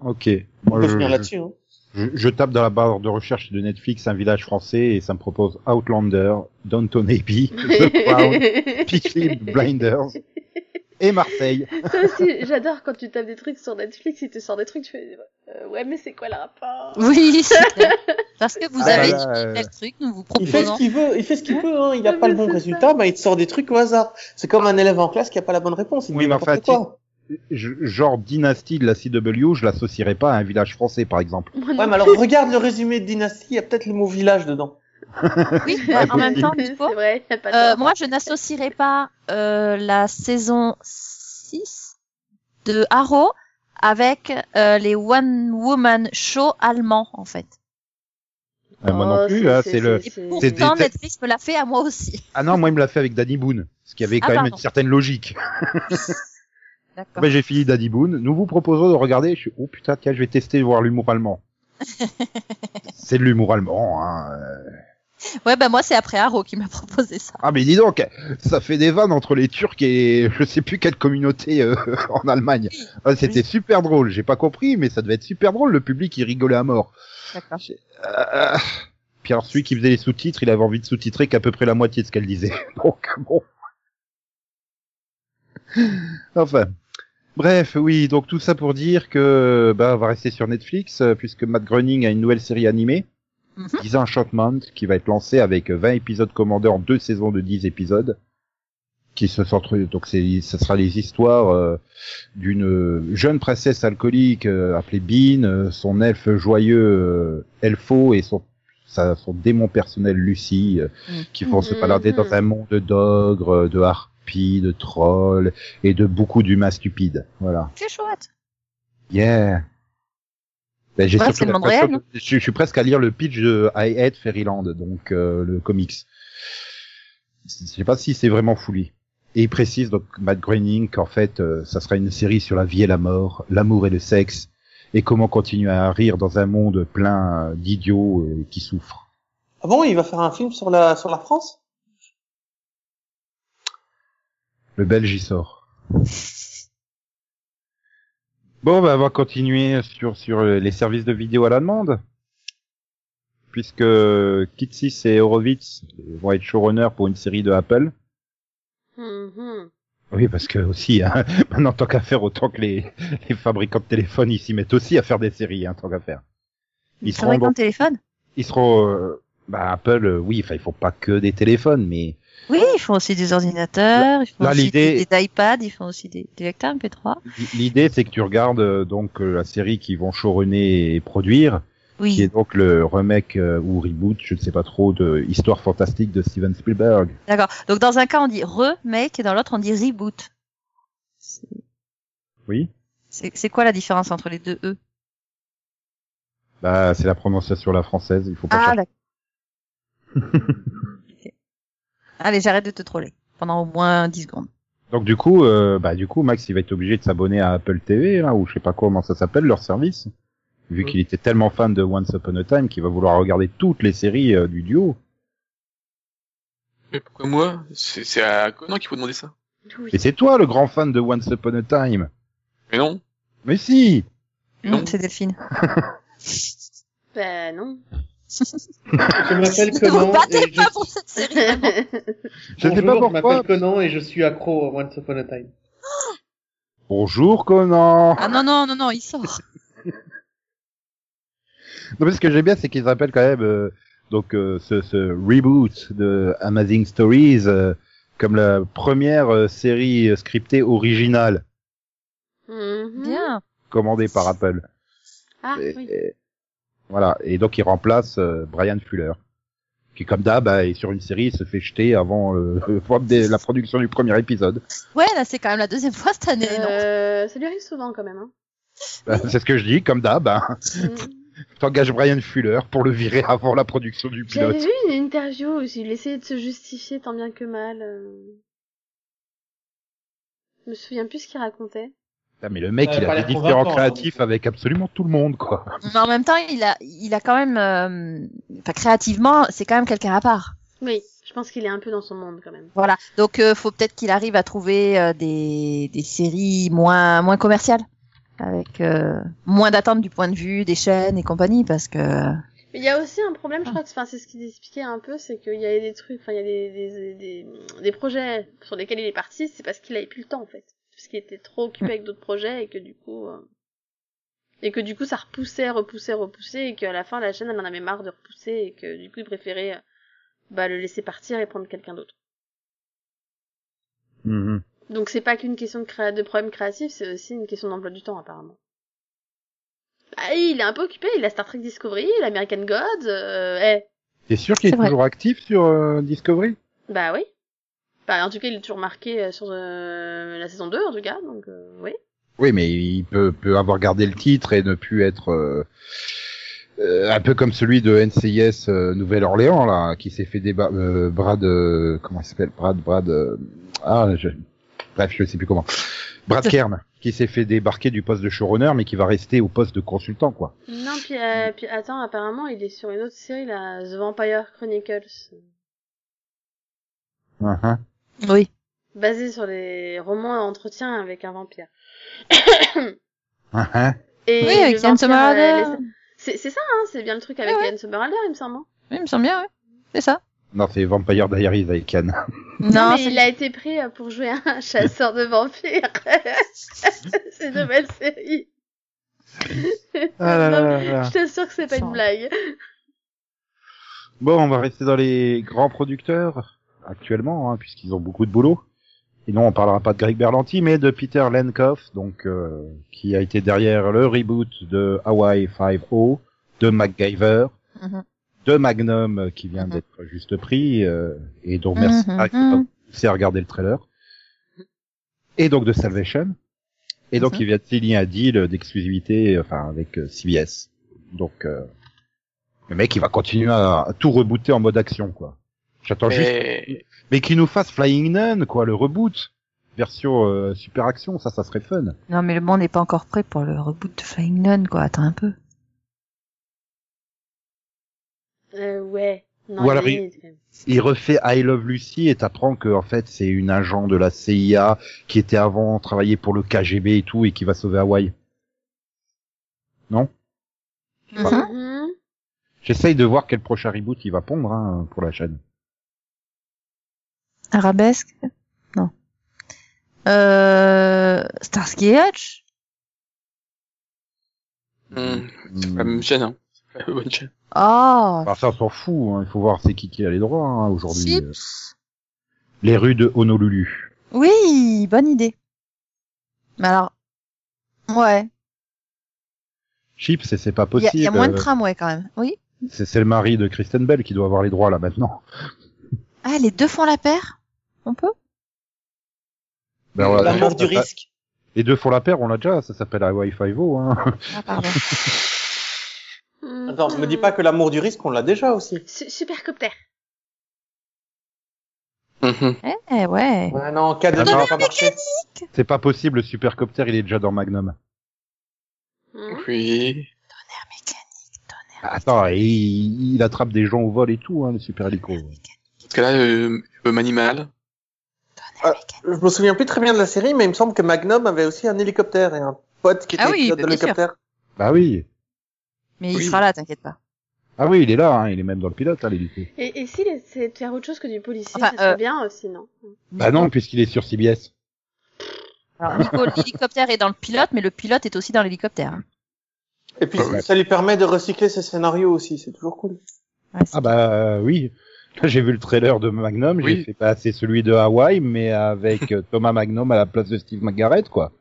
Ok. On Moi, peut je, finir je- là-dessus. Hein. je- je tape dans la barre de recherche de Netflix un village français et ça me propose Outlander, Downton Abbey, The Crown, Peaky Blinders et Marseille. Ça aussi, j'adore quand tu tapes des trucs sur Netflix, il te sort des trucs, tu fais euh, ouais mais c'est quoi le rapport? Oui. Parce que vous Ah, avez là, dit euh, tel truc, nous vous Il fait ce proposons. qu'il veut, il fait ce qu'il peut. Hein. Il a Ah, pas le bon résultat, bah il te sort des trucs au hasard. C'est comme un élève en classe qui a pas la bonne réponse. Il Oui, mais quoi. Je- genre dynastie de la CW, je l'associerais pas à un village français, par exemple. Ouais, mais alors regarde le résumé de Dynasty, il y a peut-être le mot village dedans. Oui, en même temps, du coup, vrai, euh, moi je n'associerais pas euh, la saison 6 de Arrow avec euh, les One Woman Show allemands en fait. Euh, moi non Oh, plus, c'est- hein, c'est- le. c'est- c'est Pourtant des- Netflix me l'a fait à moi aussi. Ah non, moi il me l'a fait avec Danny Boone, ce qui avait Ah, quand même pardon. une certaine logique. D'accord. Ben, j'ai fini Danny Boone. Nous vous proposons de regarder. Je suis, oh putain, tiens, je vais tester voir l'humour allemand. c'est de l'humour allemand. Hein. Ouais, bah moi c'est après Arrow qui m'a proposé ça. Ah mais dis donc, ça fait des vannes entre les Turcs et je sais plus quelle communauté euh, en Allemagne. Ah, C'était super drôle. J'ai pas compris, mais ça devait être super drôle. Le public il rigolait à mort. D'accord. Euh, Puis alors celui qui faisait les sous-titres, il avait envie de sous-titrer qu'à peu près la moitié de ce qu'elle disait. Donc bon. enfin. Bref, oui, donc tout ça pour dire que bah on va rester sur Netflix euh, puisque Matt Groening a une nouvelle série animée, Mhm. Enchantment, qui va être lancée avec 20 épisodes commandés en deux saisons de 10 épisodes, qui se centre donc c'est ça sera les histoires euh, d'une jeune princesse alcoolique euh, appelée Bean, euh, son elfe joyeux euh, Elfo et son sa, son démon personnel Lucie euh, Mm. qui vont se Mhm. balader dans un monde d'ogres, de harpies, de trolls et de beaucoup d'humains stupides. Voilà. C'est chouette. Yeah. Ben, j'ai Ouais, surtout c'est le monde l'impression réel, que- je, je suis presque à lire le pitch de I Hate Fairyland, donc euh, le comics. Je sais pas si c'est vraiment fouli. Et il précise donc Matt Groening qu'en fait euh, ça sera une série sur la vie et la mort, l'amour et le sexe, et comment continuer à rire dans un monde plein euh, d'idiots euh, qui souffrent. Ah bon, il va faire un film sur la sur la France? Le Belge y sort. Bon, bah, on va continuer sur sur les services de vidéo à la demande, puisque Kitsis et Horowitz vont être showrunners pour une série de Apple. Mhm. Oui, parce que aussi, hein, maintenant tant qu'à faire, autant que les, les fabricants de téléphones ils s'y mettent aussi à faire des séries, hein, tant qu'à faire. Ils C'est seront, vrai donc- qu'en téléphone. ils seront, euh, bah, Apple, euh, oui, enfin, ils font pas que des téléphones, mais Oui, ils font aussi des ordinateurs, ils font Là, aussi des, des iPads, ils font aussi des, des lecteurs MP3. l'idée c'est que tu regardes euh, donc euh, la série qu'ils vont showrunner et produire, qui Oui. est donc le remake euh, ou reboot, je ne sais pas trop, de Histoire fantastique de Steven Spielberg. D'accord. Donc dans un cas on dit remake et dans l'autre on dit reboot. Oui. C'est c'est quoi la différence entre les deux E? Bah, c'est la prononciation la française, il faut pas Ah chercher. Allez, j'arrête de te troller pendant au moins 10 secondes. Donc du coup, euh, bah du coup, Max, il va être obligé de s'abonner à Apple TV là, ou je sais pas comment ça s'appelle leur service, vu qu'il était tellement fan de Once Upon a Time qu'il va vouloir regarder toutes les séries euh, du duo. Mais pourquoi moi? C'est c'est à Conan qu'il faut demander ça. Oui. Et c'est toi le grand fan de Once Upon a Time. Mais non. Mais si. Non. C'est Delphine. Ben non. Je m'appelle Conan battez et je, pas pour cette série. Je sais Bonjour, pas je pourquoi. m'appelle Conan et je suis accro à Once Upon a Time. Bonjour Conan. Ah non non non non, il sort. Non, mais ce que j'aime bien, c'est qu'ils appellent quand même euh, donc euh, ce, ce reboot de Amazing Stories euh, comme la première euh, série euh, scriptée originale Mhm. Bien. commandée par Apple. Ah Et- oui. Voilà. Et donc il remplace euh, Brian Fuller, qui comme d'hab bah, est sur une série, il se fait jeter avant euh, la production du premier épisode. Ouais, là c'est quand même la deuxième fois cette année, non? Euh, ça lui arrive souvent quand même. Hein. Bah, c'est ce que je dis, comme d'hab. Hein. Mm. T'engages Brian Fuller pour le virer avant la production du J'avais pilote. vu une interview où il essayait de se justifier tant bien que mal. euh. Je me souviens plus ce qu'il racontait. Ah, mais le mec, il a des différents créatifs avec absolument tout le monde, quoi. Mais en même temps, il a il a quand même euh, enfin créativement, c'est quand même quelqu'un à part. Oui, je pense qu'il est un peu dans son monde quand même. Voilà. Donc euh, faut peut-être qu'il arrive à trouver euh, des des séries moins moins commerciales avec euh, moins d'attentes du point de vue des chaînes et compagnie parce que Mais il y a aussi un problème, je crois que enfin, c'est ce qu'il expliquait un peu, c'est qu'il y a des trucs, enfin il y a des, des, des, des projets sur lesquels il est parti, c'est parce qu'il avait plus le temps en fait. Parce qu'il était trop occupé avec d'autres projets et que du coup... euh, Et que du coup ça repoussait, repoussait, repoussait et qu'à la fin la chaîne elle en avait marre de repousser et que du coup il préférait euh, bah, le laisser partir et prendre quelqu'un d'autre. Mhm. Donc c'est pas qu'une question de, créa... de problème créatif, c'est aussi une question d'emploi du temps apparemment. Bah, il est un peu occupé, il a Star Trek Discovery, l'American Gods, euh, eh, T'es sûr qu'il est, toujours actif sur euh, Discovery? Bah oui. Bah en tout cas il est toujours marqué euh, sur euh, la saison 2 en tout cas, donc euh, oui. Oui, mais il peut, peut avoir gardé le titre et ne plus être euh, un peu comme celui de NCIS Nouvelle-Orléans là, qui s'est fait débat Brad, comment il s'appelle? Brad, Brad, ah, je... bref, je sais plus comment. Brad Kern, qui s'est fait débarquer du poste de showrunner, mais qui va rester au poste de consultant, quoi. Non puis, puis attends apparemment il est sur une autre série là, The Vampire Chronicles, Mhm. Oui. basée sur les romans d'entretien avec un vampire. Mhm. Et Oui, avec Ian vampire, Somerhalder. euh, les- C'est c'est ça hein, c'est bien le truc avec Ouais, ouais. Ian Somerhalder il me semble. hein. Oui, il me semble bien, ouais. C'est ça. Non, c'est Vampire Diaries avec Yann. Non, mais c'est- il a été pris euh, pour jouer un chasseur de vampires. c'est une nouvelle série. Ah là là Non, là là. Je t'assure que c'est pas une blague. Bon, on va rester dans les grands producteurs actuellement, hein, puisqu'ils ont beaucoup de boulot. Et non, on parlera pas de Greg Berlanti, mais de Peter Lenkoff, donc euh, qui a été derrière le reboot de Hawaii 5.0, de MacGyver, Mhm. de Magnum euh, qui vient Mhm. d'être juste pris, euh, et donc merci mhm. pas pousser à regarder le trailer. Et donc de Salvation. Et donc il vient de signer un deal d'exclusivité, enfin avec euh, CBS. Donc euh, le mec il va continuer à, à tout rebooter en mode action quoi. J'attends juste Mais, mais qu'il nous fasse Flying Nun, quoi, le reboot. Version euh, super action, ça, ça serait fun. Non, mais le monde n'est pas encore prêt pour le reboot de Flying Nun, quoi. Attends un peu. Euh, ouais. Non, Ou alors, des il- refait I Love Lucy et t'apprends que en fait c'est une agent de la CIA qui était avant travaillé pour le KGB et tout et qui va sauver Hawaï. Non? Mhm. J'essaye de voir quel prochain reboot il va pondre hein, pour la chaîne. Arabesque? Non. Euh... Starsky Hutch? Hmm, c'est pas la même chaîne, hein. C'est pas la bonne chaîne. Oh Enfin, ça on s'en fout, hein. il faut voir c'est qui qui a les droits hein, aujourd'hui. euh. Les rues de Honolulu. Oui, bonne idée. Mais alors... Ouais. Chips, et c'est pas possible. il y a moins de euh, tramway quand même. Oui. c'est c'est le mari de Kristen Bell qui doit avoir les droits là maintenant. Ah, les deux font la paire? On peut? Ben, voilà, L'amour du ça- risque. Les deux font la paire, on l'a déjà, ça s'appelle Hawaii 5.0. Hein. Ah, pardon. Attends, me dis pas que l'amour du risque, on l'a déjà aussi. Su- Supercopter. Mhm. eh, ouais. Ouais, non, en cas de Ah, ça non. va pas marcher. C'est pas possible, le supercopter il est déjà dans Magnum. Mhm. Oui. Tonnerre mécanique, tonnerre. Attends, il, il attrape des gens au vol et tout, hein, le super hélico. Parce que là, euh, Homme Animal. Ah, Je me souviens plus très bien de la série, mais il me semble que Magnum avait aussi un hélicoptère et un pote qui était Ah oui, pilote bah, de l'hélicoptère. Bah oui. Mais il sera là, t'inquiète pas. Ah oui, il est là, hein, il est même dans le pilote, hein, l'hélico. Et, et si les- c'est de faire autre chose que du policier, Enfin, ça serait euh, bien aussi, non? Bah non, puisqu'il est sur CBS. Alors, Nico, l'hélicoptère est dans le pilote, mais le pilote est aussi dans l'hélicoptère. Et puis, Ouais. ça lui permet de recycler ses scénarios aussi, c'est toujours cool. Ouais, Ah bah euh, oui. J'ai vu le trailer de Magnum, j'ai Oui. fait passer celui de Hawaii, mais avec euh, Thomas Magnum à la place de Steve McGarrett, quoi.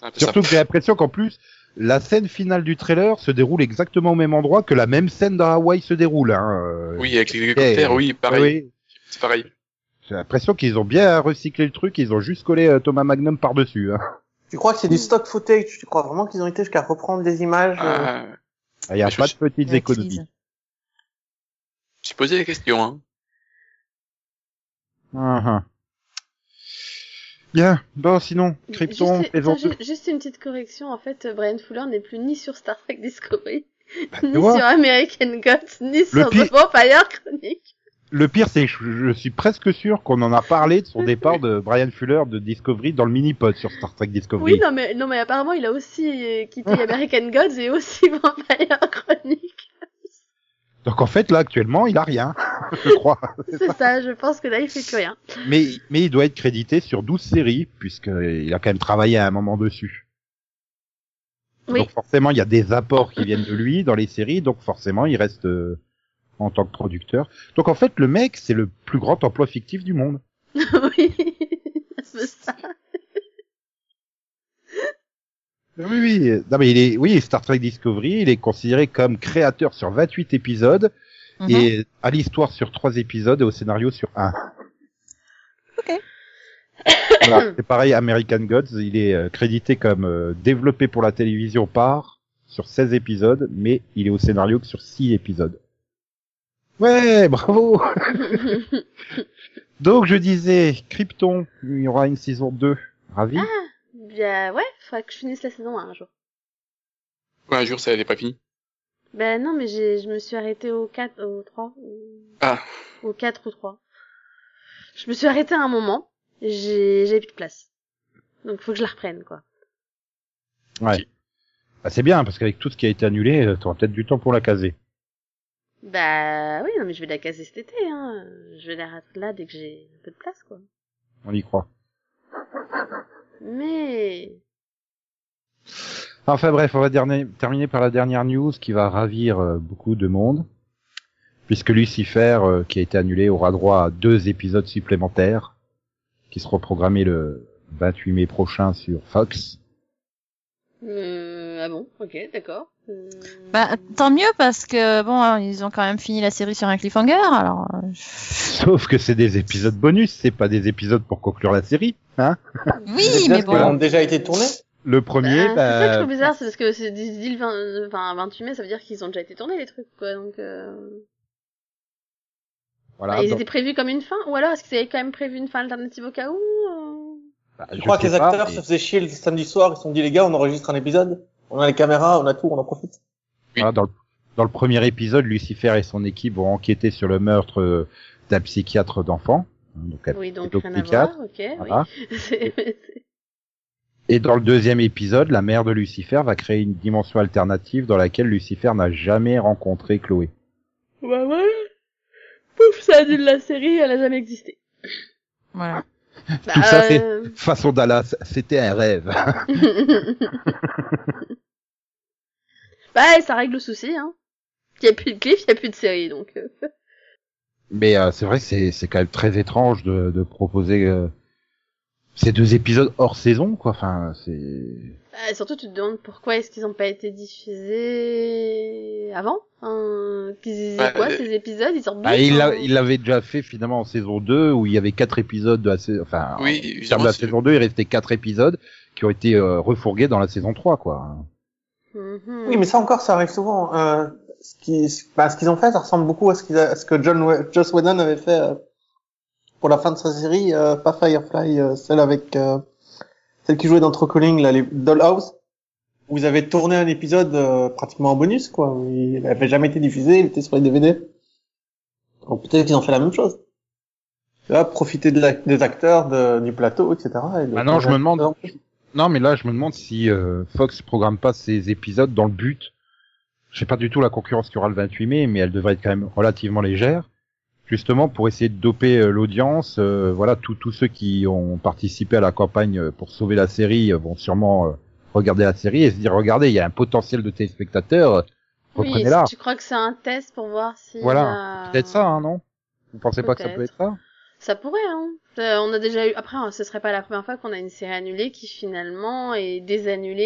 Ça. Surtout que j'ai l'impression qu'en plus, la scène finale du trailer se déroule exactement au même endroit que la même scène dans Hawaï se déroule. Hein. Oui, avec les hélicoptères, oui, pareil. oui. C'est pareil. J'ai l'impression qu'ils ont bien recyclé le truc, ils ont juste collé euh, Thomas Magnum par-dessus. Hein. Tu crois que c'est du stock footage? Tu crois vraiment qu'ils ont été jusqu'à reprendre des images euh, Ah, Il n'y a pas de petites économies. J'ai posé la question, hein. Ah, ah. Bien, bon sinon, Krypton, juste, ju- juste une petite correction, en fait, Brian Fuller n'est plus ni sur Star Trek Discovery, tu ni sur American Gods, ni sur pire- The Vampire Chronicle. Le pire, c'est que je, je suis presque sûr qu'on en a parlé de son départ de Brian Fuller de Discovery dans le mini-pod sur Star Trek Discovery. Oui, non mais, non mais apparemment il a aussi quitté American Gods et aussi Vampire Chronicle. Donc en fait, là, actuellement, il a rien, je crois. C'est ça, je pense que là il fait plus rien. Mais, mais il doit être crédité sur 12 séries, puisqu'il a quand même travaillé à un moment dessus. Oui. Donc forcément, il y a des apports qui viennent de lui dans les séries, donc forcément, il reste euh, en tant que producteur. Donc en fait, le mec, c'est le plus grand emploi fictif du monde. oui, c'est ça. Oui, oui. Non, mais il est, oui, Star Trek Discovery, il est considéré comme créateur sur 28 épisodes Mhm. et à l'histoire sur 3 épisodes et au scénario sur 1. Ok. Voilà, c'est pareil, American Gods, il est euh, crédité comme euh, développé pour la télévision par sur 16 épisodes, mais il est au scénario que sur 6 épisodes. Ouais, bravo Donc je disais, Krypton, il y aura une saison 2. Ravi? Bien ouais, faudra que je finisse la saison 1 un jour. Ouais, un jour, ça n'est pas fini. Ben non, mais j'ai, je me suis arrêtée au 4, au 3, ou- Ah. au 4 ou 3. Je me suis arrêtée à un moment, j'ai, j'ai plus de place. Donc faut que je la reprenne, quoi. Ouais. Bah, c'est bien, parce qu'avec tout ce qui a été annulé, euh, t'auras peut-être du temps pour la caser. Bah oui, non mais je vais la caser cet été, hein. Je vais la rater là dès que j'ai un peu de place, quoi. On y croit. Mais... Enfin bref, on va dernier- terminer par la dernière news qui va ravir euh, beaucoup de monde. Puisque Lucifer, euh, qui a été annulé, aura droit à deux épisodes supplémentaires qui sera programmé le 28 mai prochain sur Fox. Euh, ah bon, ok, d'accord. Euh, Bah, tant mieux parce que bon, hein, ils ont quand même fini la série sur un cliffhanger. Alors, euh, Sauf que c'est des épisodes bonus, c'est pas des épisodes pour conclure la série. Hein oui, mais est-ce qu'ils ont bon. déjà été tournés le premier, bah, c'est ça que je bah, trouve bizarre, c'est parce que c'est dit dit le 20, enfin, 28 mai, ça veut dire qu'ils ont déjà été tournés les trucs, quoi. Donc, euh... voilà. bah, ils donc, étaient prévus comme une fin, ou alors est-ce qu'ils avaient quand même prévu une fin alternative au cas où euh bah, Je crois que les pas, acteurs mais- se faisaient chier le samedi soir, ils se sont dit les gars, on enregistre un épisode, on a les caméras, on a tout, on en profite. Voilà, dans, le, dans le premier épisode, Lucifer et son équipe vont enquêter sur le meurtre euh, d'un psychiatre d'enfants. hein, Donc, Oui, donc rien à psychiatre. voir, ok, Voilà. oui. C'est- c'est- Et dans le deuxième épisode, la mère de Lucifer va créer une dimension alternative dans laquelle Lucifer n'a jamais rencontré Chloé. Bah ouais. Pouf, ça annule la série, elle a jamais existé. Voilà. Bah, Tout ça, c'est euh, façon Dallas, c'était un rêve. bah, ça règle le souci, hein. Il y a plus de cliff, il y a plus de série, donc. euh. Mais euh, c'est vrai que c'est c'est quand même très étrange de, de proposer euh, ces deux épisodes hors saison, quoi. Enfin, c'est Bah, surtout, tu te demandes pourquoi est-ce qu'ils ont pas été diffusés avant? Hein, Qu'ils disaient Bah, quoi, euh, ces épisodes? Ils sortent Ah, il hein l'a- il l'avait déjà fait finalement en saison 2 où il y avait quatre épisodes de la saison, enfin, Oui, en termes de la saison 2, il restait quatre épisodes qui ont été euh, refourgués dans la saison 3, quoi. Mhm. Oui, mais ça encore, ça arrive souvent. Euh, ce qui, bah, ce qu'ils ont fait, ça ressemble beaucoup à ce, qu'ils a- à ce que John, Joss Whedon avait fait euh, pour la fin de sa série, euh, pas Firefly, euh, celle avec euh, celle qui jouait dans True Calling, là, les Dollhouse. Où ils avaient tourné un épisode euh, pratiquement en bonus, quoi. où Il n'avait jamais été diffusé, il était sur les DVD. Donc peut-être qu'ils ont fait la même chose. Là, profiter de la- des acteurs, de, du plateau, etc. et de- Maintenant, Bah je me demande- Non, mais là, je me demande si euh, Fox programme pas ces épisodes dans le but. Je sais pas du tout la concurrence qu'il y aura le 28 mai, mais elle devrait être quand même relativement légère, justement pour essayer de doper euh, l'audience. euh, voilà, tous ceux qui ont participé à la campagne euh, pour sauver la série vont sûrement regarder la série et se dire regardez, il y a un potentiel de téléspectateurs, euh, Oui, reprenez-la. tu crois que c'est un test pour voir si. Voilà, peut-être ça, hein, non? Vous pensez pas que ça peut être ça? Ça pourrait, hein. Euh, on a déjà eu. Après, hein, ce serait pas la première fois qu'on a une série annulée qui finalement est désannulée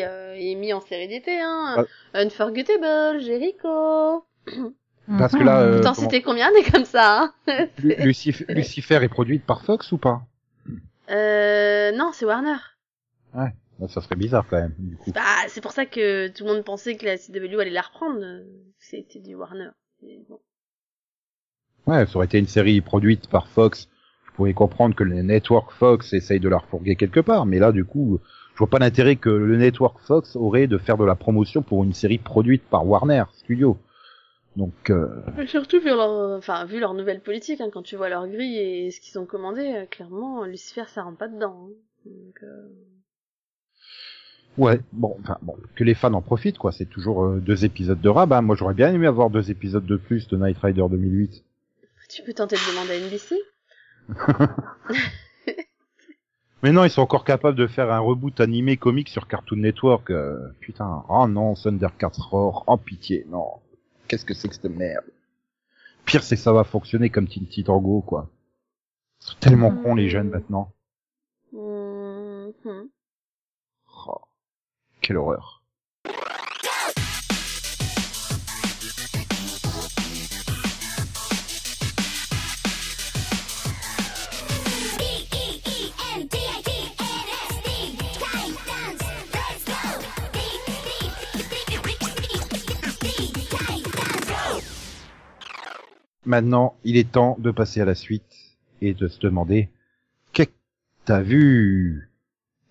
et euh, est mise en série d'été, hein. Unforgettable, Jericho. Parce que là, euh, T'en comment- citais combien des comme ça, hein Lu- Lucif- Lucifer est produite par Fox ou pas? Euh, non, c'est Warner. Bah, Ça serait bizarre quand même, du coup. Bah, c'est pour ça que tout le monde pensait que la CW allait la reprendre. C'était du Warner. Ouais, ça aurait été une série produite par Fox. Je pourrais comprendre que le network Fox essaye de la refourguer quelque part, mais là, du coup, je vois pas l'intérêt que le network Fox aurait de faire de la promotion pour une série produite par Warner Studio. Donc, euh, Surtout vu leur, enfin, vu leur nouvelle politique, hein, quand tu vois leur grille et ce qu'ils ont commandé, euh, clairement, Lucifer, ça rentre pas dedans. hein. Donc, euh, ouais, bon, enfin, bon, que les fans en profitent, quoi. C'est toujours euh, deux épisodes de rab. hein. Moi, j'aurais bien aimé avoir deux épisodes de plus de Night Rider 2008. Tu peux tenter de demander à NBC. Mais non, ils sont encore capables de faire un reboot animé comique sur Cartoon Network. euh, putain, oh non, Thundercats Roar, en pitié, non. Qu'est-ce que c'est que cette merde Pire, c'est que ça va fonctionner comme Teen Titango, quoi. Ils sont tellement Mhm. cons, les jeunes, maintenant. Mhm. Oh, quelle horreur. Maintenant, il est temps de passer à la suite et de se demander qu'est-ce que t'as vu,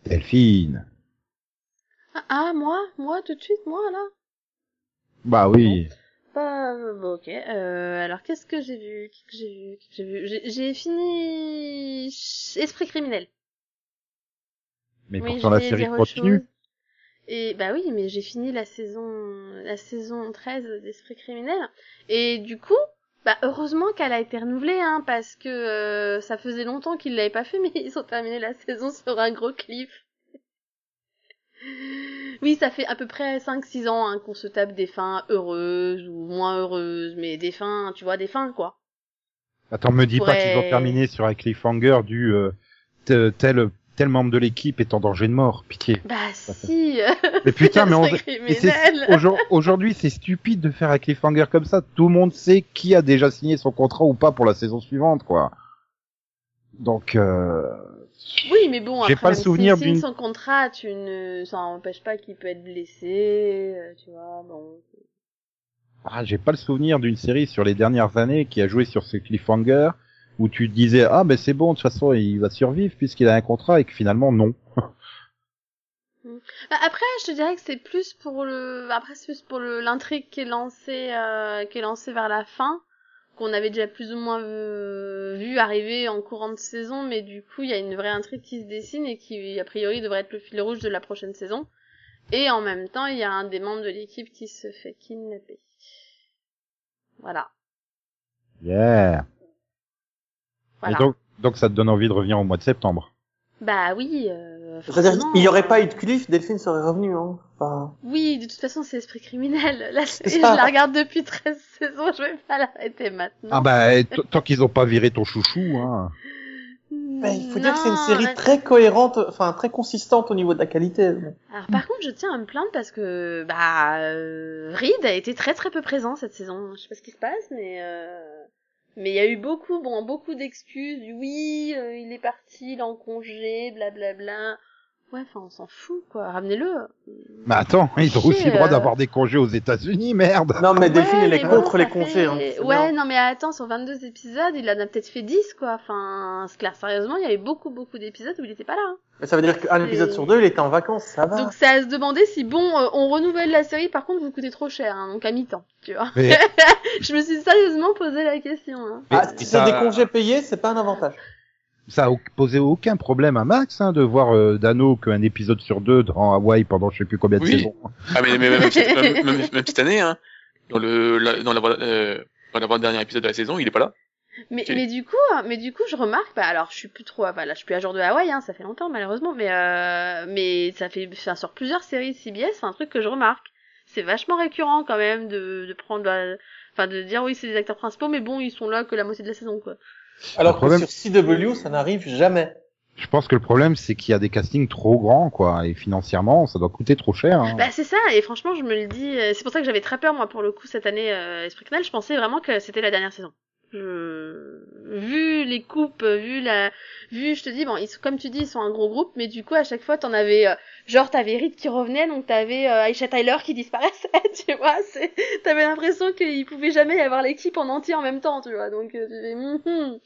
Delphine? Ah, ah, moi, moi, tout de suite, moi, là? Bah oui. Bah, bon, ok. Euh, alors, qu'est-ce que j'ai vu? Qu'est-ce que j'ai vu? Qu'est-ce que j'ai vu? J'ai- fini Esprit criminel. Mais Oui, pourtant la série continue. chose. Et bah oui, mais j'ai fini la saison la saison 13 d'Esprit criminel et du coup, bah heureusement qu'elle a été renouvelée hein parce que euh, ça faisait longtemps qu'ils l'avaient pas fait mais ils ont terminé la saison sur un gros cliff. Oui, ça fait à peu près 5-6 ans hein, qu'on se tape des fins heureuses ou moins heureuses, mais des fins, tu vois, des fins quoi. Attends, me dis pas qu'ils ont pourrait- terminé sur un cliffhanger du euh, te- tel tel membre de l'équipe est en danger de mort. Pitié. Bah si. Mais putain, mais on, mais aujourd'hui c'est stupide de faire un cliffhanger comme ça. Tout le monde sait qui a déjà signé son contrat ou pas pour la saison suivante, quoi. Donc, euh, Oui, mais bon, J'ai pas le souvenir d'une- son contrat, tu ne, ça n'empêche pas qu'il peut être blessé, euh, tu vois, bon. ah, j'ai pas le souvenir d'une série sur les dernières années qui a joué sur ce cliffhanger où tu disais ah ben c'est bon de toute façon il va survivre puisqu'il a un contrat et que finalement non. Bah, après, je te dirais que c'est plus pour le, après c'est plus pour le l'intrigue qui est lancée, euh, qui est lancée vers la fin, qu'on avait déjà plus ou moins vu, vu arriver en courant de saison, mais du coup il y a une vraie intrigue qui se dessine et qui a priori devrait être le fil rouge de la prochaine saison. Et en même temps, il y a un des membres de l'équipe qui se fait kidnapper. Voilà. Yeah. Voilà. Et donc donc ça te donne envie de revenir au mois de septembre. Bah oui. Euh, C'est-à-dire qu'il n'y aurait pas eu de cliff, Delphine serait revenu. Hein. Enfin, Oui, de toute façon, c'est esprit criminel. Là, je, la regarde depuis 13 saisons, je vais pas l'arrêter maintenant. Ah bah tant qu'ils ont pas viré ton chouchou hein. ben, il faut dire que c'est une série très cohérente, enfin très consistante au niveau de la qualité. Alors par contre, je tiens à me plaindre parce que bah euh, Reed a été très très peu présent cette saison. Je sais pas ce qui se passe, mais euh, mais il y a eu beaucoup bon beaucoup d'excuses. Oui, euh, il est parti, il est en congé, blablabla. Ouais, enfin on s'en fout quoi. Ramenez-le. Mais attends, ils ont aussi le droit euh. d'avoir des congés aux États-Unis, merde. Non mais Delphine elle est contre les congés. fait- Hein, c'est ouais, bien. non mais attends, sur 22 épisodes, il en a peut-être fait 10 quoi. Enfin, c'est clair, sérieusement, il y avait beaucoup beaucoup d'épisodes où il était pas là. hein. Mais ça veut dire qu'un épisode sur deux il était en vacances, ça va. Donc c'est à se demander si bon, euh, on renouvelle la série, par contre vous coûtez trop cher, hein, donc à mi-temps, tu vois. Mais Je me suis sérieusement posé la question. Hein. Ah, si ça- c'est des congés payés, c'est pas un avantage. Ça a posé aucun problème à Max hein, de voir euh, Dano qu'un épisode sur deux dans Hawaï pendant je sais plus combien de Oui. saisons. Ah mais, mais même, cette- même, même- même cette année, hein, dans le la- dans l'avant euh, dans l'avant-dernier épisode de la saison, il est pas là. Mais, mais du coup, hein, mais du coup, je remarque, bah alors je suis plus trop, voilà, je suis plus à jour de Hawaï, hein, ça fait longtemps malheureusement, mais euh, mais ça fait, enfin, sur plusieurs séries CBS, c'est un truc que je remarque. C'est vachement récurrent quand même de, de prendre, la- enfin de dire oui c'est des acteurs principaux, mais bon ils sont là que la moitié de la saison quoi. Alors Le problème- que sur CW ça n'arrive jamais. Je pense que le problème c'est qu'il y a des castings trop grands quoi et financièrement ça doit coûter trop cher. hein. Bah c'est ça, et franchement je me le dis, euh, c'est pour ça que j'avais très peur moi pour le coup cette année euh, Esprit Criminel, je pensais vraiment que c'était la dernière saison. Je... Vu les coupes, vu la, vu je te dis bon ils sont comme tu dis ils sont un gros groupe, mais du coup à chaque fois t'en avais euh, genre t'avais Reed qui revenait donc t'avais euh, Aisha Tyler qui disparaissait, tu vois, c'est t'avais l'impression qu'il pouvait jamais y avoir l'équipe en entier en même temps, tu vois, donc euh, tu fais, hum.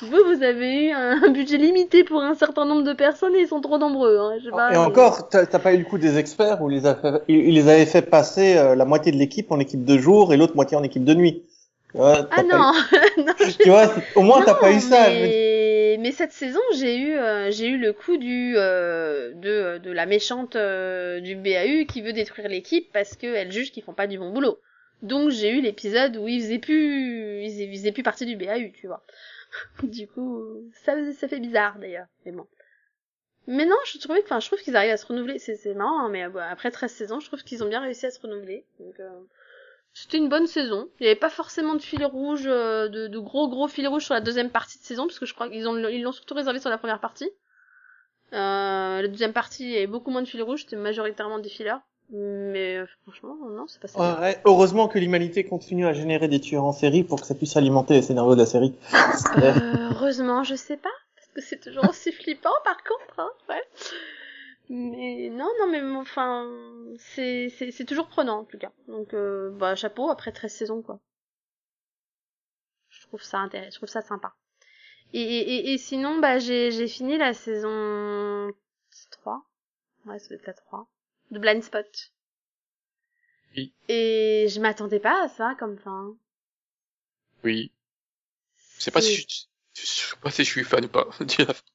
vous vous avez eu un budget limité pour un certain nombre de personnes et ils sont trop nombreux, hein, je sais pas. Et encore, t'as pas eu le coup des experts où ils avaient fait passer euh, la moitié de l'équipe en équipe de jour et l'autre moitié en équipe de nuit. Ah non, non, Tu vois, au moins t'as pas eu ça. Mais... mais cette saison, j'ai eu, euh, j'ai eu le coup du euh, de, de la méchante euh, du BAU qui veut détruire l'équipe parce qu'elle juge qu'ils font pas du bon boulot. Donc j'ai eu l'épisode où ils faisaient plus, ils faisaient, plus partie du BAU, tu vois. du coup, ça, ça fait bizarre d'ailleurs, mais bon. Mais non, je trouvais que, enfin, je trouve qu'ils arrivent à se renouveler. C'est, marrant, hein, mais bah, après 13 saisons, je trouve qu'ils ont bien réussi à se renouveler. Donc, euh, c'était une bonne saison. Il n'y avait pas forcément de fil rouge, euh, de, de gros gros fil rouge sur la deuxième partie de saison, parce que je crois qu'ils ont, ils l'ont surtout réservé sur la première partie. Euh, la deuxième partie, il y avait beaucoup moins de fil rouge, c'était majoritairement des fillers. Mais euh, franchement, non, c'est pas ça. Ouais, heureusement que l'humanité continue à générer des tueurs en série pour que ça puisse alimenter les scénarios de la série. Euh, heureusement, je sais pas, parce que c'est toujours aussi flippant par contre, hein, ouais. Mais non, non, mais enfin, c'est c'est c'est toujours prenant en tout cas. Donc, euh, bah chapeau après 13 saisons quoi. Je trouve ça intéressant, je trouve ça sympa. Et, et, et, et sinon, bah j'ai j'ai fini la saison 3. Ouais, ça doit être la 3. De Blind Spot. Oui. Et je m'attendais pas à ça comme fin. Oui. Je sais pas si je, je sais pas si je suis fan ou pas.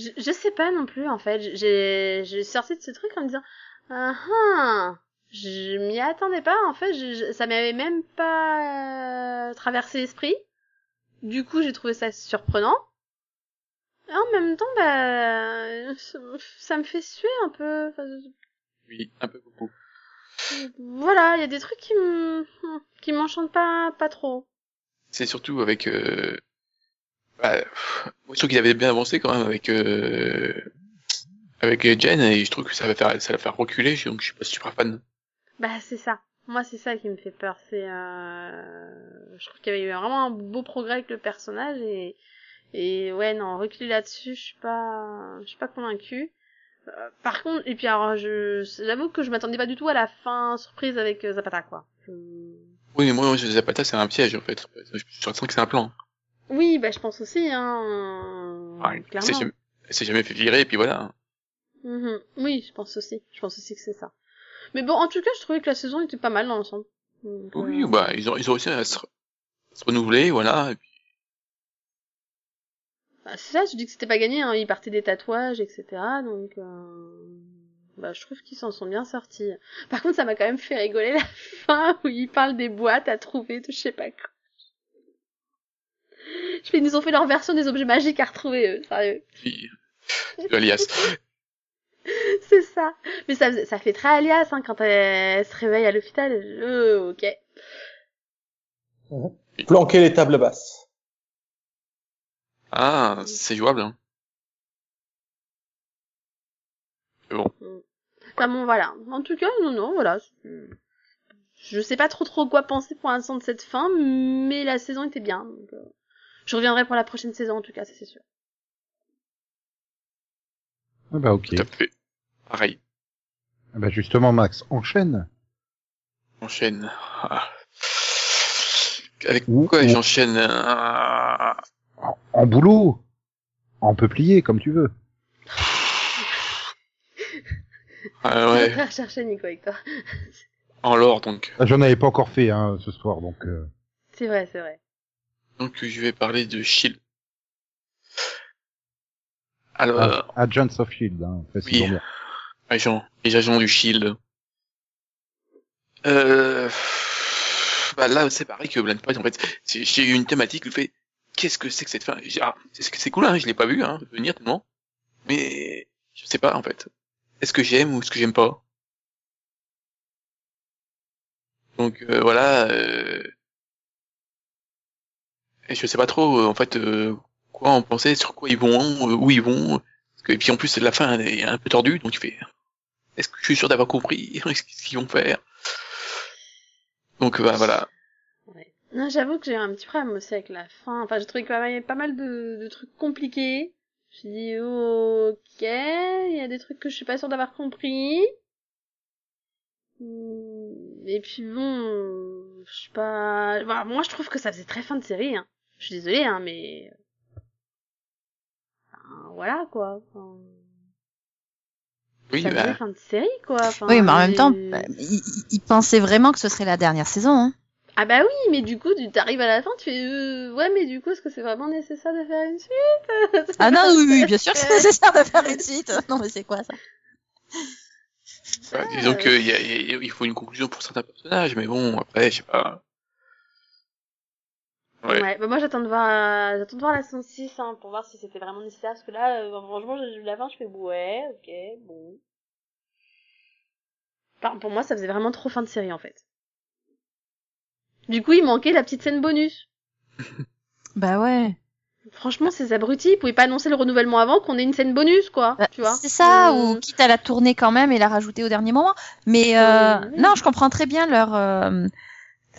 Je, je sais pas non plus en fait. J'ai j'ai sorti de ce truc en me disant ah ah je m'y attendais pas en fait. Je, je- ça m'avait même pas euh, traversé l'esprit. Du coup j'ai trouvé ça surprenant. Et en même temps bah ça, ça me fait suer un peu. Enfin, Oui, un peu beaucoup. voilà il y a des trucs qui me qui m'enchantent pas pas trop. C'est surtout avec euh, Bah, moi, je trouve qu'ils avaient bien avancé quand même avec euh, avec Jen et je trouve que ça va faire ça va faire reculer donc je suis pas super fan. Bah c'est ça. Moi c'est ça qui me fait peur. C'est euh... je trouve qu'il y avait eu vraiment un beau progrès avec le personnage et et ouais non reculer là-dessus je suis pas je suis pas convaincue. Euh, par contre et puis alors je j'avoue que je m'attendais pas du tout à la fin surprise avec euh, Zapata quoi. Je... Oui mais moi je Zapata c'est un piège en fait. Je suis sûr que c'est un plan. Oui bah je pense aussi hein. Ah, clairement. c'est jamais, jamais fait virer et puis voilà. Mhm. Oui, je pense aussi. Je pense aussi que c'est ça. Mais bon, en tout cas, je trouvais que la saison était pas mal dans l'ensemble. Donc, Oui, euh, bah ils ont ils ont réussi à se, se renouveler voilà et puis bah, c'est ça, je dis que c'était pas gagné, hein. Ils partaient des tatouages, etc. Donc, euh... bah, je trouve qu'ils s'en sont bien sortis. Par contre, ça m'a quand même fait rigoler la fin où ils parlent des boîtes à trouver, de je sais pas quoi. Je fais, ils nous ont fait leur version des objets magiques à retrouver, eux, sérieux. de alias. C'est ça. Mais ça, faisait- ça fait très alias, hein, quand elle se réveille à l'hôpital. Euh, ok. Planquer les tables basses. Ah c'est jouable. Hein. Bon. Enfin bon, voilà. En tout cas, non, non, voilà. Je- Je sais pas trop trop quoi penser pour l'instant de cette fin, mais la saison était bien. Donc, euh, je reviendrai pour la prochaine saison, en tout cas, ça c'est sûr. Ah bah ok. Tout à fait. Pareil. Ah bah justement Max, enchaîne. Enchaîne. Ah. Avec Ou- quoi ou- j'enchaîne euh, En, en boulot. En peuplier, comme tu veux. ah, Ouais. Très recherché, Nico, avec toi. en lore donc. Ah, J'en avais pas encore fait hein, ce soir, donc. euh, C'est vrai, c'est vrai. Donc je vais parler de Shield. Alors, ah, Agents of Shield, hein, oui. bien. agent, les agents du Shield. Euh, bah là c'est pareil que Blind Point en fait, j'ai eu une thématique je fais qu'est-ce que c'est que cette fin? Ah, c'est c'est cool hein, je l'ai pas vu hein, venir tellement, mais je sais pas en fait. Est-ce que j'aime ou est-ce que j'aime pas? Donc euh, voilà. Euh... Et je sais pas trop euh, en fait euh, quoi en penser, sur quoi ils vont, euh, où ils vont. Et puis en plus la fin est un peu tordue, donc tu fais est-ce que je suis sûr d'avoir compris ce qu'ils vont faire? Donc bah, voilà. Non, j'avoue que j'ai un petit problème aussi avec la fin. Enfin, j'ai trouvé qu'il y avait pas mal de, de trucs compliqués. J'ai dit, ok, il y a des trucs que je suis pas sûre d'avoir compris. Et puis bon, je sais pas... Moi, je trouve que ça faisait très fin de série. Hein. Je suis désolée, hein, mais... Enfin, voilà, quoi. Enfin, Oui, ça bah, fin de série, quoi. Enfin, Oui, mais en même temps, bah, il, il pensait vraiment que ce serait la dernière saison. Hein. Ah bah oui, mais du coup, tu t'arrives à la fin, tu fais euh, ouais, mais du coup, est-ce que c'est vraiment nécessaire de faire une suite? Ah non, oui, oui, bien sûr que c'est nécessaire de faire une suite. Non, mais c'est quoi ça? Bah, disons que y a- y a- il faut une conclusion pour certains personnages, mais bon après je sais pas. Ouais. Ouais. bah moi j'attends de voir, j'attends de voir la saison 6 hein, pour voir si c'était vraiment nécessaire, parce que là, euh, franchement, j'ai vu la fin, je fais ouais, ok, bon. Enfin, pour moi, ça faisait vraiment trop fin de série en fait. Du coup, il manquait la petite scène bonus. Bah ouais. Franchement, ces abrutis, ils pouvaient pas annoncer le renouvellement avant qu'on ait une scène bonus, quoi. Bah, tu vois C'est ça, Euh, ou quitte à la tourner quand même et la rajouter au dernier moment. Mais euh, Oui. non, je comprends très bien leur euh,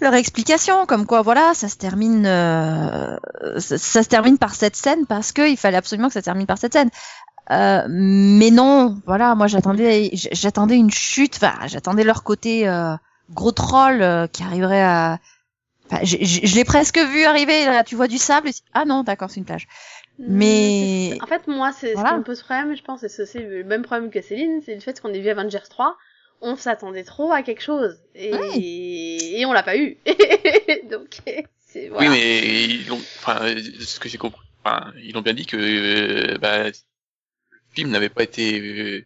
leur explication, comme quoi voilà, ça se termine, euh, ça, ça se termine par cette scène parce que il fallait absolument que ça se termine par cette scène. Euh, mais non, voilà, moi j'attendais, j'attendais une chute, enfin j'attendais leur côté euh, gros troll euh, qui arriverait à. Enfin, je, l'ai presque vu arriver. Là, tu vois du sable. Ah non, d'accord, c'est une plage. Mais- c'est- En fait, moi, c'est Voilà. ce qui me pose problème, je pense, et c'est le même problème que Céline, c'est le fait qu'on ait vu Avengers 3, on s'attendait trop à quelque chose. Et, et on l'a pas eu. Donc, c'est, voilà. Oui, mais ils l'ont, enfin, ce que j'ai compris, enfin, ils ont bien dit que euh, bah, le film n'avait pas été. euh,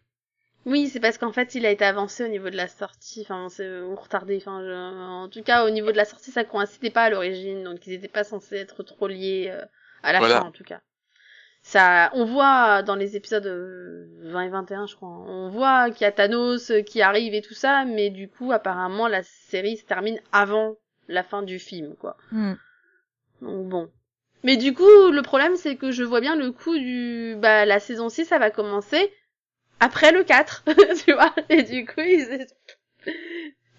Oui, c'est parce qu'en fait, il a été avancé au niveau de la sortie, enfin, c'est ou retardé, enfin, je- en tout cas, au niveau de la sortie, ça coïncidait pas à l'origine, donc ils étaient pas censés être trop liés euh, à la Voilà. fin, en tout cas. Ça, on voit dans les épisodes euh, 20 et 21, je crois, on voit qu'il y a Thanos euh, qui arrive et tout ça, mais du coup, apparemment, la série se termine avant la fin du film, quoi. Hmm. Donc bon. Mais du coup, le problème, c'est que je vois bien le coup du, bah, la saison 6, ça va commencer après le 4, tu vois. Et du coup, ils,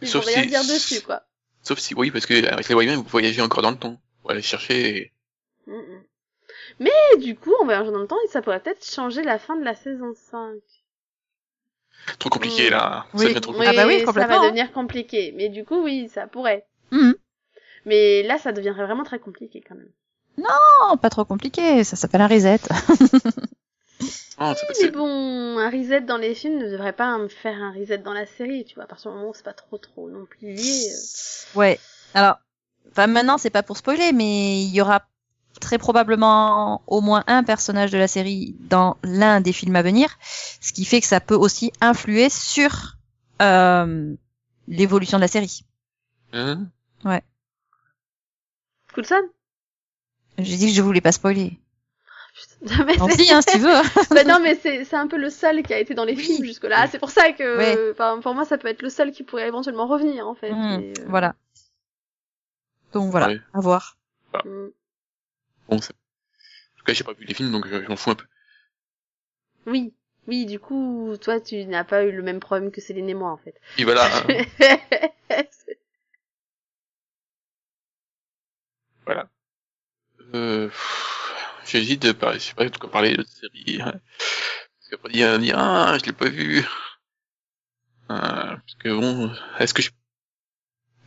ils Sauf vont rien si- dire dessus, quoi. Sauf si, oui, parce que avec les voyants, vous voyagez encore dans le temps. Vous allez chercher. Mm, mm. Mais du coup, en voyageant dans le temps, ça pourrait peut-être changer la fin de la saison 5. Trop compliqué, là. Oui. Ça devient trop Oui, compliqué. Ah bah oui, ça va hein. devenir compliqué. Mais du coup, oui, ça pourrait. Mhm. Mais là, ça deviendrait vraiment très compliqué quand même. Non, pas trop compliqué, ça s'appelle un reset. Oh, peut- Mais bon, un reset dans les films ne devrait pas me faire un reset dans la série, tu vois. À partir du moment où c'est pas trop trop non plus lié. euh. Ouais. Alors, enfin maintenant c'est pas pour spoiler, mais il y aura très probablement au moins un personnage de la série dans l'un des films à venir, ce qui fait que ça peut aussi influer sur euh, l'évolution de la série. Hein? Coulson J'ai dit que je voulais pas spoiler. Putain, mais Tant c'est- pis, hein, si tu veux. Bah non, mais c'est c'est un peu le seul qui a été dans les Oui. films jusque-là. C'est pour ça que, Ouais. enfin, pour moi, ça peut être le seul qui pourrait éventuellement revenir, en fait. Et, euh, Voilà. Donc voilà, Ouais. à voir. mm. Bon, c'est- en tout cas, j'ai pas vu les films, donc je, je m'en fous un peu. Oui, oui, du coup, toi, tu n'as pas eu le même problème que Céline et moi, en fait. Et voilà. voilà. Euh, j'hésite de parler, je sais pas de quoi parler de cette série. hein. Parce qu'après, dire, dire, ah, je l'ai pas vu. Euh, parce que bon, est-ce que je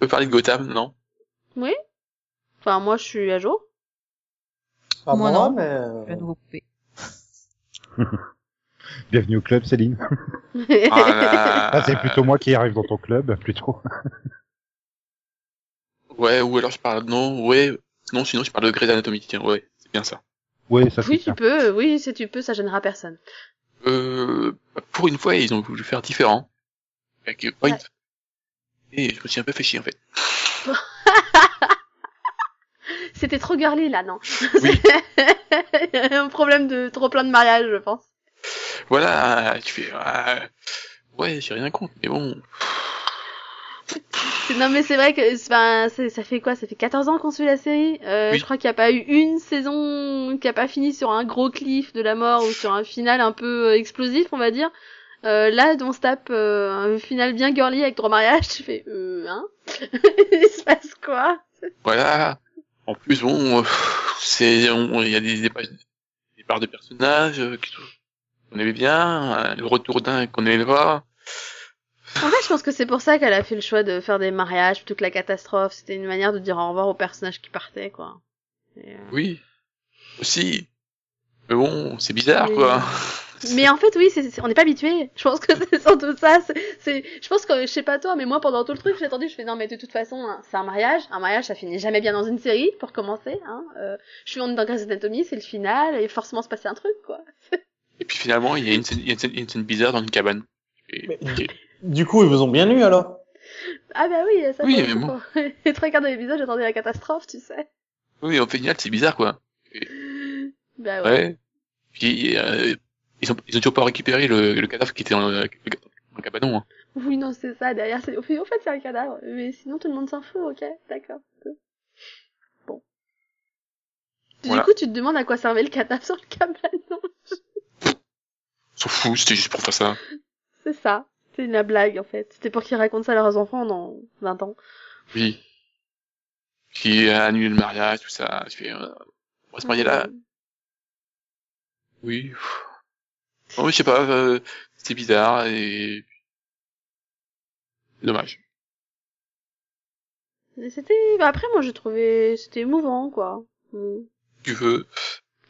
peux parler de Gotham, non? oui Enfin, moi, je suis à jour. Pas Moi, moi, non. mais... Je vais euh, nouveau couper. Bienvenue au club, Céline. Ah, là. Ah, c'est plutôt moi qui arrive dans ton club, plutôt. Ouais, ou alors je parle, non, ouais, non, sinon je parle de Grey's Anatomy, tiens, ouais, c'est bien ça. Oui, ça oui, tu bien. peux. Oui, si tu peux, ça gênera personne. Euh, pour une fois, ils ont voulu faire différent. Avec Ouais. Et je me suis un peu fait chier, en fait. C'était trop girly, là, non Oui. Il y a un problème de trop plein de mariage, je pense. Voilà, tu fais, ah, ouais, j'ai rien contre, mais bon, Non mais c'est vrai que enfin, c'est- ça fait quoi? Ça fait 14 ans qu'on suit la série. Euh, Oui. Je crois qu'il n'y a pas eu une saison qui a pas fini sur un gros cliff de la mort ou sur un final un peu euh, explosif, on va dire. Euh, là, on se tape euh, un final bien girly avec trois mariages. Tu fais, euh, hein? Il se passe quoi? Voilà. En plus, bon, euh, c'est, il y a des, des, des parts de personnages euh, qui sont- qu'on aimait bien, euh, le retour d'un qu'on aimait pas. En fait, je pense que c'est pour ça qu'elle a fait le choix de faire des mariages que la catastrophe. C'était une manière de dire au revoir aux personnages qui partaient, quoi. Et, euh, Oui, aussi. Mais bon, c'est bizarre, Oui. quoi. Mais en fait, oui, on n'est pas habitué. Je pense que c'est surtout ça. C'est, c'est, je pense que, je sais pas toi, mais moi, pendant tout le truc, j'ai attendu, je fais, non, mais de toute façon, hein, c'est un mariage. Un mariage, ça finit jamais bien dans une série, pour commencer, hein. Euh, je suis dans Grey's Anatomy, c'est le final, et forcément se passer un truc, quoi. Et puis finalement, il y a une scène, il y a une scène, il y a une scène bizarre dans une cabane. Et- Mais- ok. Du coup, ils vous ont bien eu, alors? Ah bah oui, ça Oui, mais bon. Les trois quarts de l'épisode, j'attendais la catastrophe, tu sais. Oui, au final, c'est bizarre, quoi. Bah ouais. Ouais. Puis, euh, ils ont, ils ont toujours pas récupéré le, le cadavre qui était dans le, dans le cabanon, hein. Oui, non, c'est ça, derrière, c'est, au fait, c'est un cadavre. Mais sinon, tout le monde s'en fout, ok, d'accord. Bon. Du Voilà. coup, tu te demandes à quoi servait le cadavre sur le cabanon. S'en fout, c'était juste pour faire ça. C'est ça. C'est une blague, en fait. C'était pour qu'ils racontent ça à leurs enfants dans 20 ans. Oui. Qui a annulé le mariage, tout ça. Euh, on va se marier là. Oui. Bon, mais je sais pas, euh, c'était bizarre et... Dommage. C'était, bah après, moi, j'ai trouvé, c'était émouvant, quoi. Mm. Tu veux.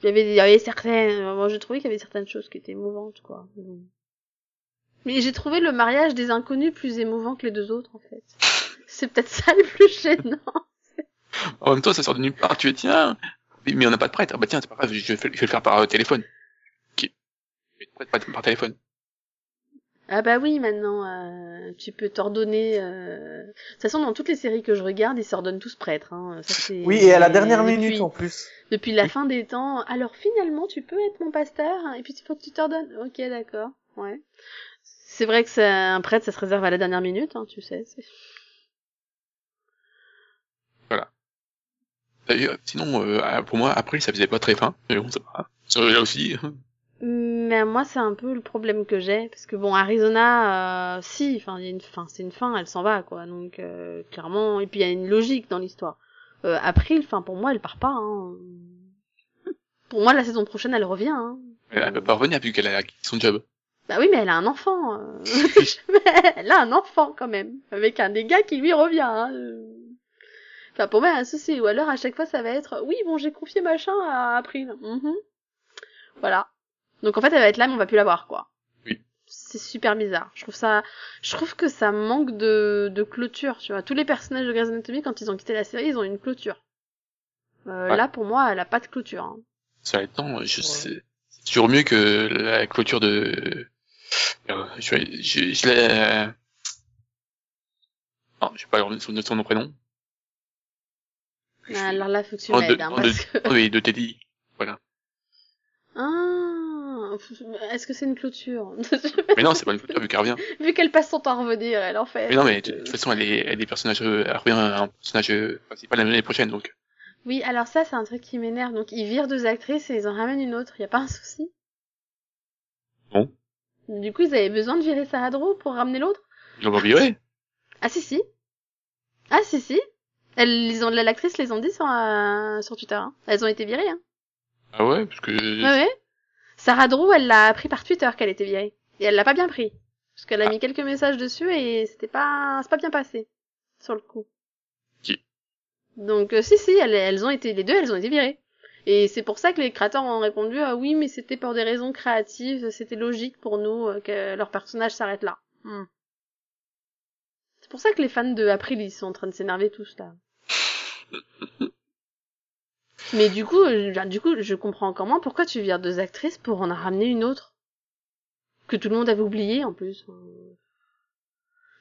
Il y avait, il y avait certaines, moi, j'ai trouvé qu'il y avait certaines choses qui étaient émouvantes, quoi. Mm. Mais j'ai trouvé le mariage des inconnus plus émouvant que les deux autres, en fait. C'est peut-être ça le plus gênant. En même temps, ça sort de nulle part. Tu es, tiens, mais on n'a pas de prêtre. Ah bah tiens, c'est pas grave, je vais, le faire- je vais le faire par euh, téléphone. Ok. Je vais te prêtre par, par téléphone. Ah bah oui, maintenant, euh, tu peux t'ordonner. Euh... De toute façon, dans toutes les séries que je regarde, ils s'ordonnent tous prêtres. Hein. Ça, Oui, et à la dernière depuis- minute, en plus. Depuis la fin des temps. Alors finalement, tu peux être mon pasteur, hein, et puis il faut que tu t'ordonnes. Ok, d'accord. Ouais. C'est vrai que c'est un prêtre, ça se réserve à la dernière minute, hein, tu sais. c'est- D'ailleurs, sinon, euh, pour moi, après, ça faisait pas très fin. Mais bon, ça va. Ça, Là aussi. Mais moi, c'est un peu le problème que j'ai, parce que bon, Arizona, euh, si, enfin, il y a une fin, c'est une fin, elle s'en va, quoi. Donc euh, clairement, et puis il y a une logique dans l'histoire. Euh, April, enfin, pour moi, elle part pas. Hein. Pour moi, la saison prochaine, elle revient. Hein. Elle peut pas revenir vu qu'elle a son job. Bah oui, mais elle a un enfant. euh. elle a un enfant quand même, avec un des gars qui lui revient. Hein. Enfin, pour moi, un souci. Ou alors, à chaque fois, ça va être, oui, bon, j'ai confié machin à April. Mhm. Voilà. Donc en fait, elle va être là, mais on va plus la voir, quoi. Oui. C'est super bizarre. Je trouve ça, je trouve que ça manque de, de clôture, tu vois. Tous les personnages de Grey's Anatomy, quand ils ont quitté la série, ils ont une clôture. Euh, Ouais. Là, pour moi, elle a pas de clôture. Hein. Ça étant, je sais, c'est toujours mieux que la clôture de, euh, je, je, je l'ai, euh, non, je sais pas son, son nom prénom. Alors là, faut que tu Oh, de- m'aides, hein, oh, parce que... Oh, oui, de Teddy. Ah, est-ce que c'est une clôture Mais non, c'est pas une clôture vu qu'elle revient. Vu qu'elle passe son temps à revenir, elle en fait. Mais non, mais de toute façon, elle est, elle est des personnages, euh, elle revient un personnage euh, principal l'année prochaine, donc. Oui, alors ça, c'est un truc qui m'énerve. Donc, ils virent deux actrices et ils en ramènent une autre. Y a pas un souci? Non. Du coup, ils avaient besoin de virer Sarah Drew pour ramener l'autre? Ils l'ont pas viré. Ah si si. Ah si si. Elles, ils ont, l'actrice les ont dit sur, euh, sur Twitter. hein. Elles ont été virées. Hein. Ah ouais, parce que, Ouais ouais? Sarah Drew, elle l'a appris par Twitter qu'elle était virée. Et elle l'a pas bien pris. Parce qu'elle a Ah. mis quelques messages dessus et c'était pas, c'est pas bien passé. Sur le coup. Qui? Donc euh, si si, elles, elles ont été, les deux, elles ont été virées. Et c'est pour ça que les créateurs ont répondu ah oui mais c'était pour des raisons créatives, c'était logique pour nous euh, que leur personnage s'arrête là. Hmm. C'est pour ça que les fans de April ils sont en train de s'énerver tous là. mais du coup, euh, du coup, je comprends encore moins pourquoi tu vires deux actrices pour en ramener une autre que tout le monde avait oublié en plus.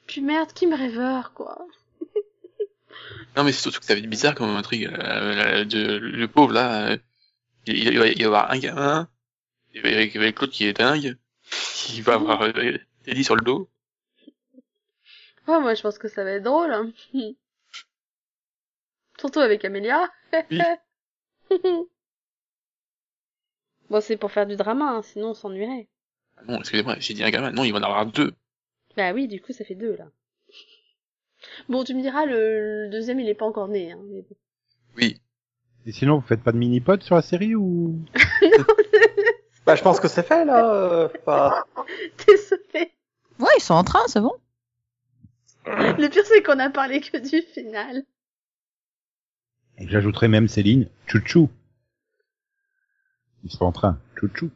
Puis merde, Kim Rêveur quoi. non, mais c'est surtout que ça va être bizarre comme intrigue, euh, de, le pauvre, là, euh, il, il va y avoir un gamin, il va- avec, avec l'autre qui est dingue, il va avoir euh, Teddy sur le dos. Ouais, moi je pense que ça va être drôle. Hein. Surtout avec Amelia. Oui. bon, c'est pour faire du drama, hein, sinon on s'ennuierait. Non, excusez-moi, j'ai dit un gamin, non, il va en avoir deux. Bah oui, du coup ça fait deux là. Bon, tu me diras, le, le deuxième il est pas encore né. Hein, mais bon. Oui. Et sinon, vous faites pas de mini-pod sur la série ou? Bah, je pense que c'est fait, là. euh, pas- Désolé. Ouais, ils sont en train, c'est bon. Le pire c'est qu'on a parlé que du final. Et J'ajouterais même Céline, chouchou. Ils sont en train, chouchou.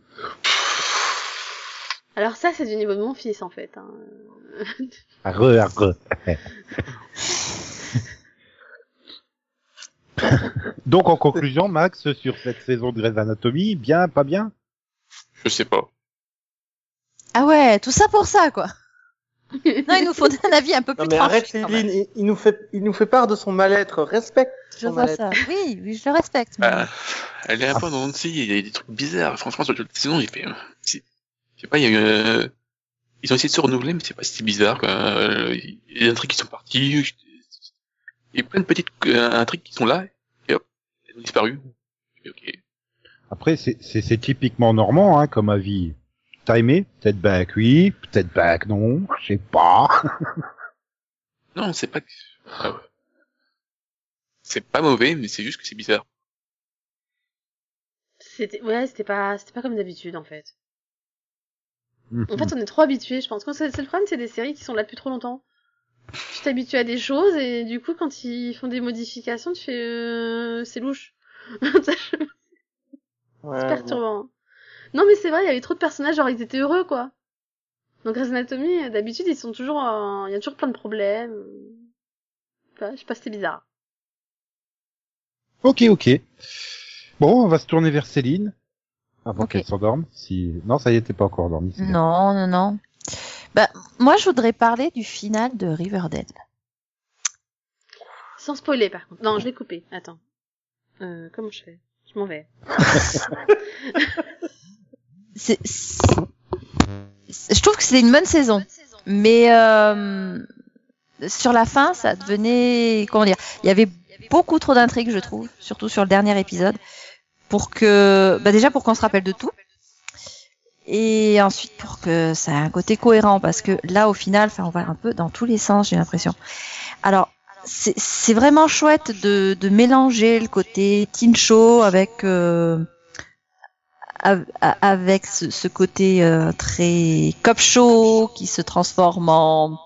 Alors ça c'est du niveau de mon fils en fait. Hein. Arre, arre. Donc en conclusion, Max, sur cette saison de Grey's Anatomy, bien, pas bien? Je sais pas. Ah ouais, tout ça pour ça, quoi. Non, il nous faut un avis un peu plus Non, mais tranché, arrête. Céline, il, il nous fait, il nous fait part de son mal-être. Respecte Je son vois mal-être. ça. Oui, oui, je le respecte. mais- Bah, elle est un peu dans le il y a des trucs bizarres. Franchement, sur toute la saison, j'ai fait, euh, je sais pas, il y a eu, euh, ils ont essayé de se renouveler, mais c'est pas si bizarre, quoi. Euh, Il y a des intrigues qui sont parties, il y a plein de petites euh, intrigues qui sont là, et hop, elles ont disparu. Et ok. Après, c'est- c'est c'est typiquement normand, hein, comme avis. T'as aimé Peut-être back oui, peut-être back non, je sais pas. Non, c'est pas, que- ah ouais. c'est pas mauvais, mais c'est juste que c'est bizarre. C'était ouais, c'était pas c'était pas comme d'habitude en fait. Mhm. En fait, on est trop habitués, je pense. Quand c'est le problème, c'est des séries qui sont là depuis trop longtemps. Tu t'habitues à des choses et du coup, quand ils font des modifications, tu fais euh, c'est louche. c'est Ouais, perturbant. Non, mais c'est vrai, il y avait trop de personnages, genre ils étaient heureux quoi. Donc Grey's Anatomy, d'habitude, ils sont toujours, en- il y a toujours plein de problèmes. Ouais, je sais pas, c'était bizarre. Ok, ok. Bon, on va se tourner vers Céline. Avant qu'elle s'endorme. Si... Non, ça y est, t'es pas encore endormie. Non, non, non. Bah, moi, je voudrais parler du final de Riverdale. Sans spoiler par contre. Non, je vais couper. Attends. Euh, comment je fais? Je m'en vais. Je trouve que c'est une bonne saison, mais euh, sur la fin, ça devenait comment dire Il y avait beaucoup trop d'intrigues, je trouve, surtout sur le dernier épisode, pour que, bah déjà pour qu'on se rappelle de tout, et ensuite pour que ça ait un côté cohérent, parce que là, au final, enfin, on va un peu dans tous les sens, j'ai l'impression. Alors, c'est vraiment chouette de, de mélanger le côté teen show avec euh, avec ce, ce côté euh, très cop show qui se transforme en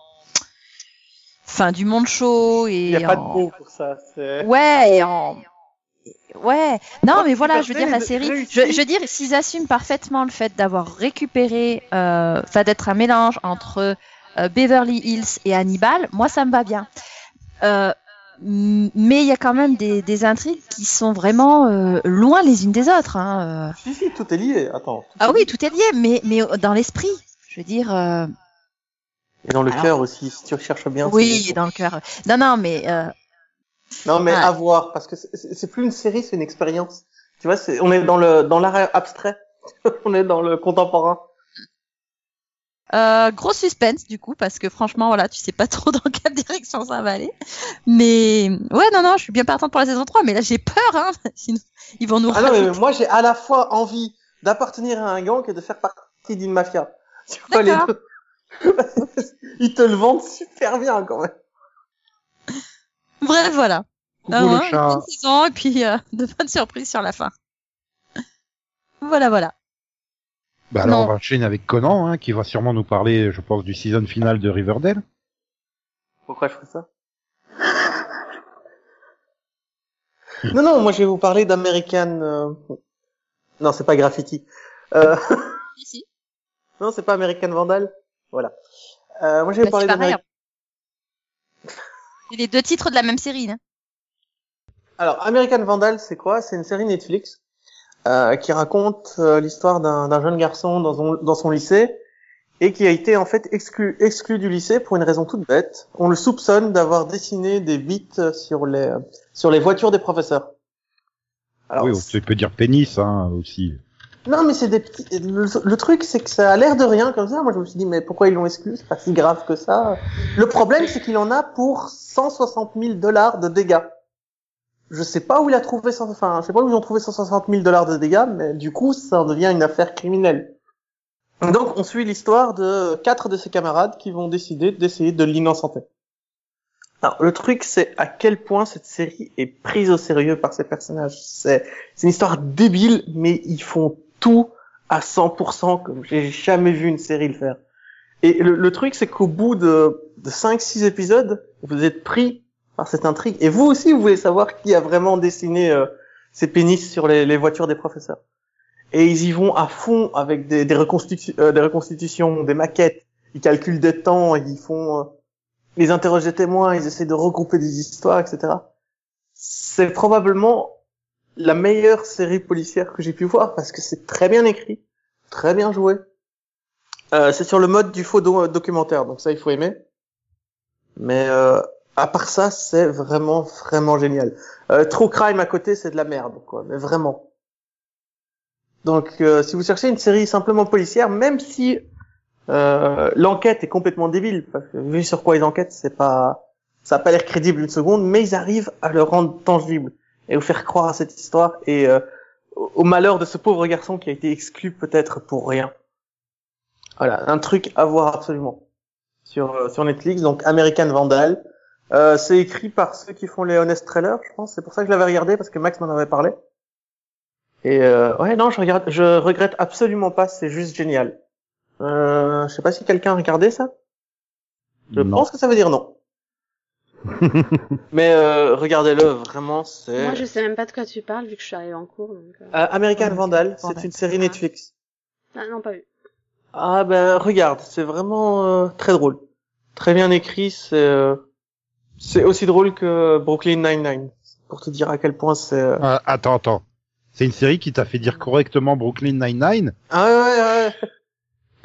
fin du monde show et Il n'y a pas de mots pour ça. Ouais, et en... Ouais, non, mais voilà, je veux dire, la série, je, je veux dire, s'ils assument parfaitement le fait d'avoir récupéré, euh, enfin, d'être un mélange entre euh, Beverly Hills et Hannibal, moi, ça me va bien. Euh, mais il y a quand même des, des intrigues qui sont vraiment euh, loin les unes des autres. Hein. euh. Si, si, tout est lié. Attends. tout Ah est oui, tout est lié, mais, mais dans l'esprit. Je veux dire, euh, Et dans le Alors- cœur aussi, si tu recherches bien. oui, dans le cœur. Non, non, mais euh, Non, mais Ouais. à voir, parce que c'est- plus une série, c'est une expérience. Tu vois, on est dans le dans l'art abstrait, on est dans le contemporain. Euh, gros suspense du coup parce que franchement voilà tu sais pas trop dans quelle direction ça va aller mais ouais non non je suis bien partante pour la saison 3 mais là j'ai peur hein sinon ils vont nous Ah non, mais moi j'ai à la fois envie d'appartenir à un gang et de faire partie d'une mafia. Tu vois les D'accord. deux. Ils te le vendent super bien quand même. bref voilà Coucou Ah le ouais, chat. bonne saison et puis euh, de bonnes surprises sur la fin voilà voilà Bah alors Non. on va enchaîner avec Conan, hein, qui va sûrement nous parler, je pense, du season final de Riverdale. Pourquoi je ferais ça? Non, non, moi je vais vous parler d'American... euh, Non, c'est pas Graffiti. Euh... ici Non, c'est pas American Vandal. Voilà. Euh, moi je vais vous Bah, parler d'American... c'est les deux titres de la même série hein. Alors, American Vandal, c'est quoi? C'est une série Netflix euh, qui raconte euh, l'histoire d'un jeune garçon dans son, dans son lycée et qui a été en fait exclu, exclu du lycée pour une raison toute bête. On le soupçonne d'avoir dessiné des bits sur les sur les voitures des professeurs. Alors, oui, tu peux dire pénis, hein, aussi. non, mais c'est des petits. Le, le truc, c'est que ça a l'air de rien comme ça. Moi, je me suis dit, mais pourquoi ils l'ont exclu? C'est pas si grave que ça. Le problème, c'est qu'il en a pour 160 000 dollars de dégâts. Je sais pas où il a trouvé, enfin, je sais pas où ils ont trouvé 160 000 dollars de dégâts, mais du coup, ça en devient une affaire criminelle. Donc, on suit l'histoire de quatre de ses camarades qui vont décider d'essayer de l'innocenter. Alors, le truc, c'est à quel point cette série est prise au sérieux par ses personnages. C'est, c'est une histoire débile, mais ils font tout à 100% comme j'ai jamais vu une série le faire. Et le, le truc, c'est qu'au bout de, de 5-6 épisodes, vous êtes pris par cette intrigue. Et vous aussi, vous voulez savoir qui a vraiment dessiné euh, ces pénis sur les, les voitures des professeurs. Et ils y vont à fond avec des, des, reconstitu- euh, des reconstitutions, des maquettes. Ils calculent des temps, ils font... euh, ils interrogent des témoins, ils essaient de regrouper des histoires, etc. C'est probablement la meilleure série policière que j'ai pu voir parce que c'est très bien écrit, très bien joué. Euh, c'est sur le mode du faux do- documentaire, donc ça il faut aimer. Mais euh, à part ça, c'est vraiment vraiment génial. Euh, True Crime à côté, c'est de la merde, quoi, mais vraiment. Donc euh, si vous cherchez une série simplement policière, même si euh, l'enquête est complètement débile, vu sur quoi ils enquêtent, c'est pas, ça a pas l'air crédible une seconde, mais ils arrivent à le rendre tangible et vous faire croire à cette histoire et euh, au au malheur de ce pauvre garçon qui a été exclu peut-être pour rien. Voilà, un truc à voir absolument sur euh, sur Netflix. Donc American Vandal, euh, c'est écrit par ceux qui font les Honest Trailers, je pense. C'est pour ça que je l'avais regardé parce que Max m'en avait parlé. Et euh, ouais, non, je regarde, je regrette absolument pas. C'est juste génial. Euh, je sais pas si quelqu'un a regardé ça. Je Non. pense que ça veut dire non. Mais euh, regardez-le, vraiment, c'est... Moi, je sais même pas de quoi tu parles vu que je suis arrivée en cours. Donc, euh, Euh, American Ouais, Vandal, Vandal. c'est une série Netflix. Ah non, pas vu. Ah ben regarde, c'est vraiment euh, très drôle, très bien écrit. C'est euh, c'est aussi drôle que Brooklyn Nine-Nine, pour te dire à quel point c'est. euh, Ah, attends, attends. C'est une série qui t'a fait dire correctement Brooklyn Nine-Nine? Ah ouais ouais ouais.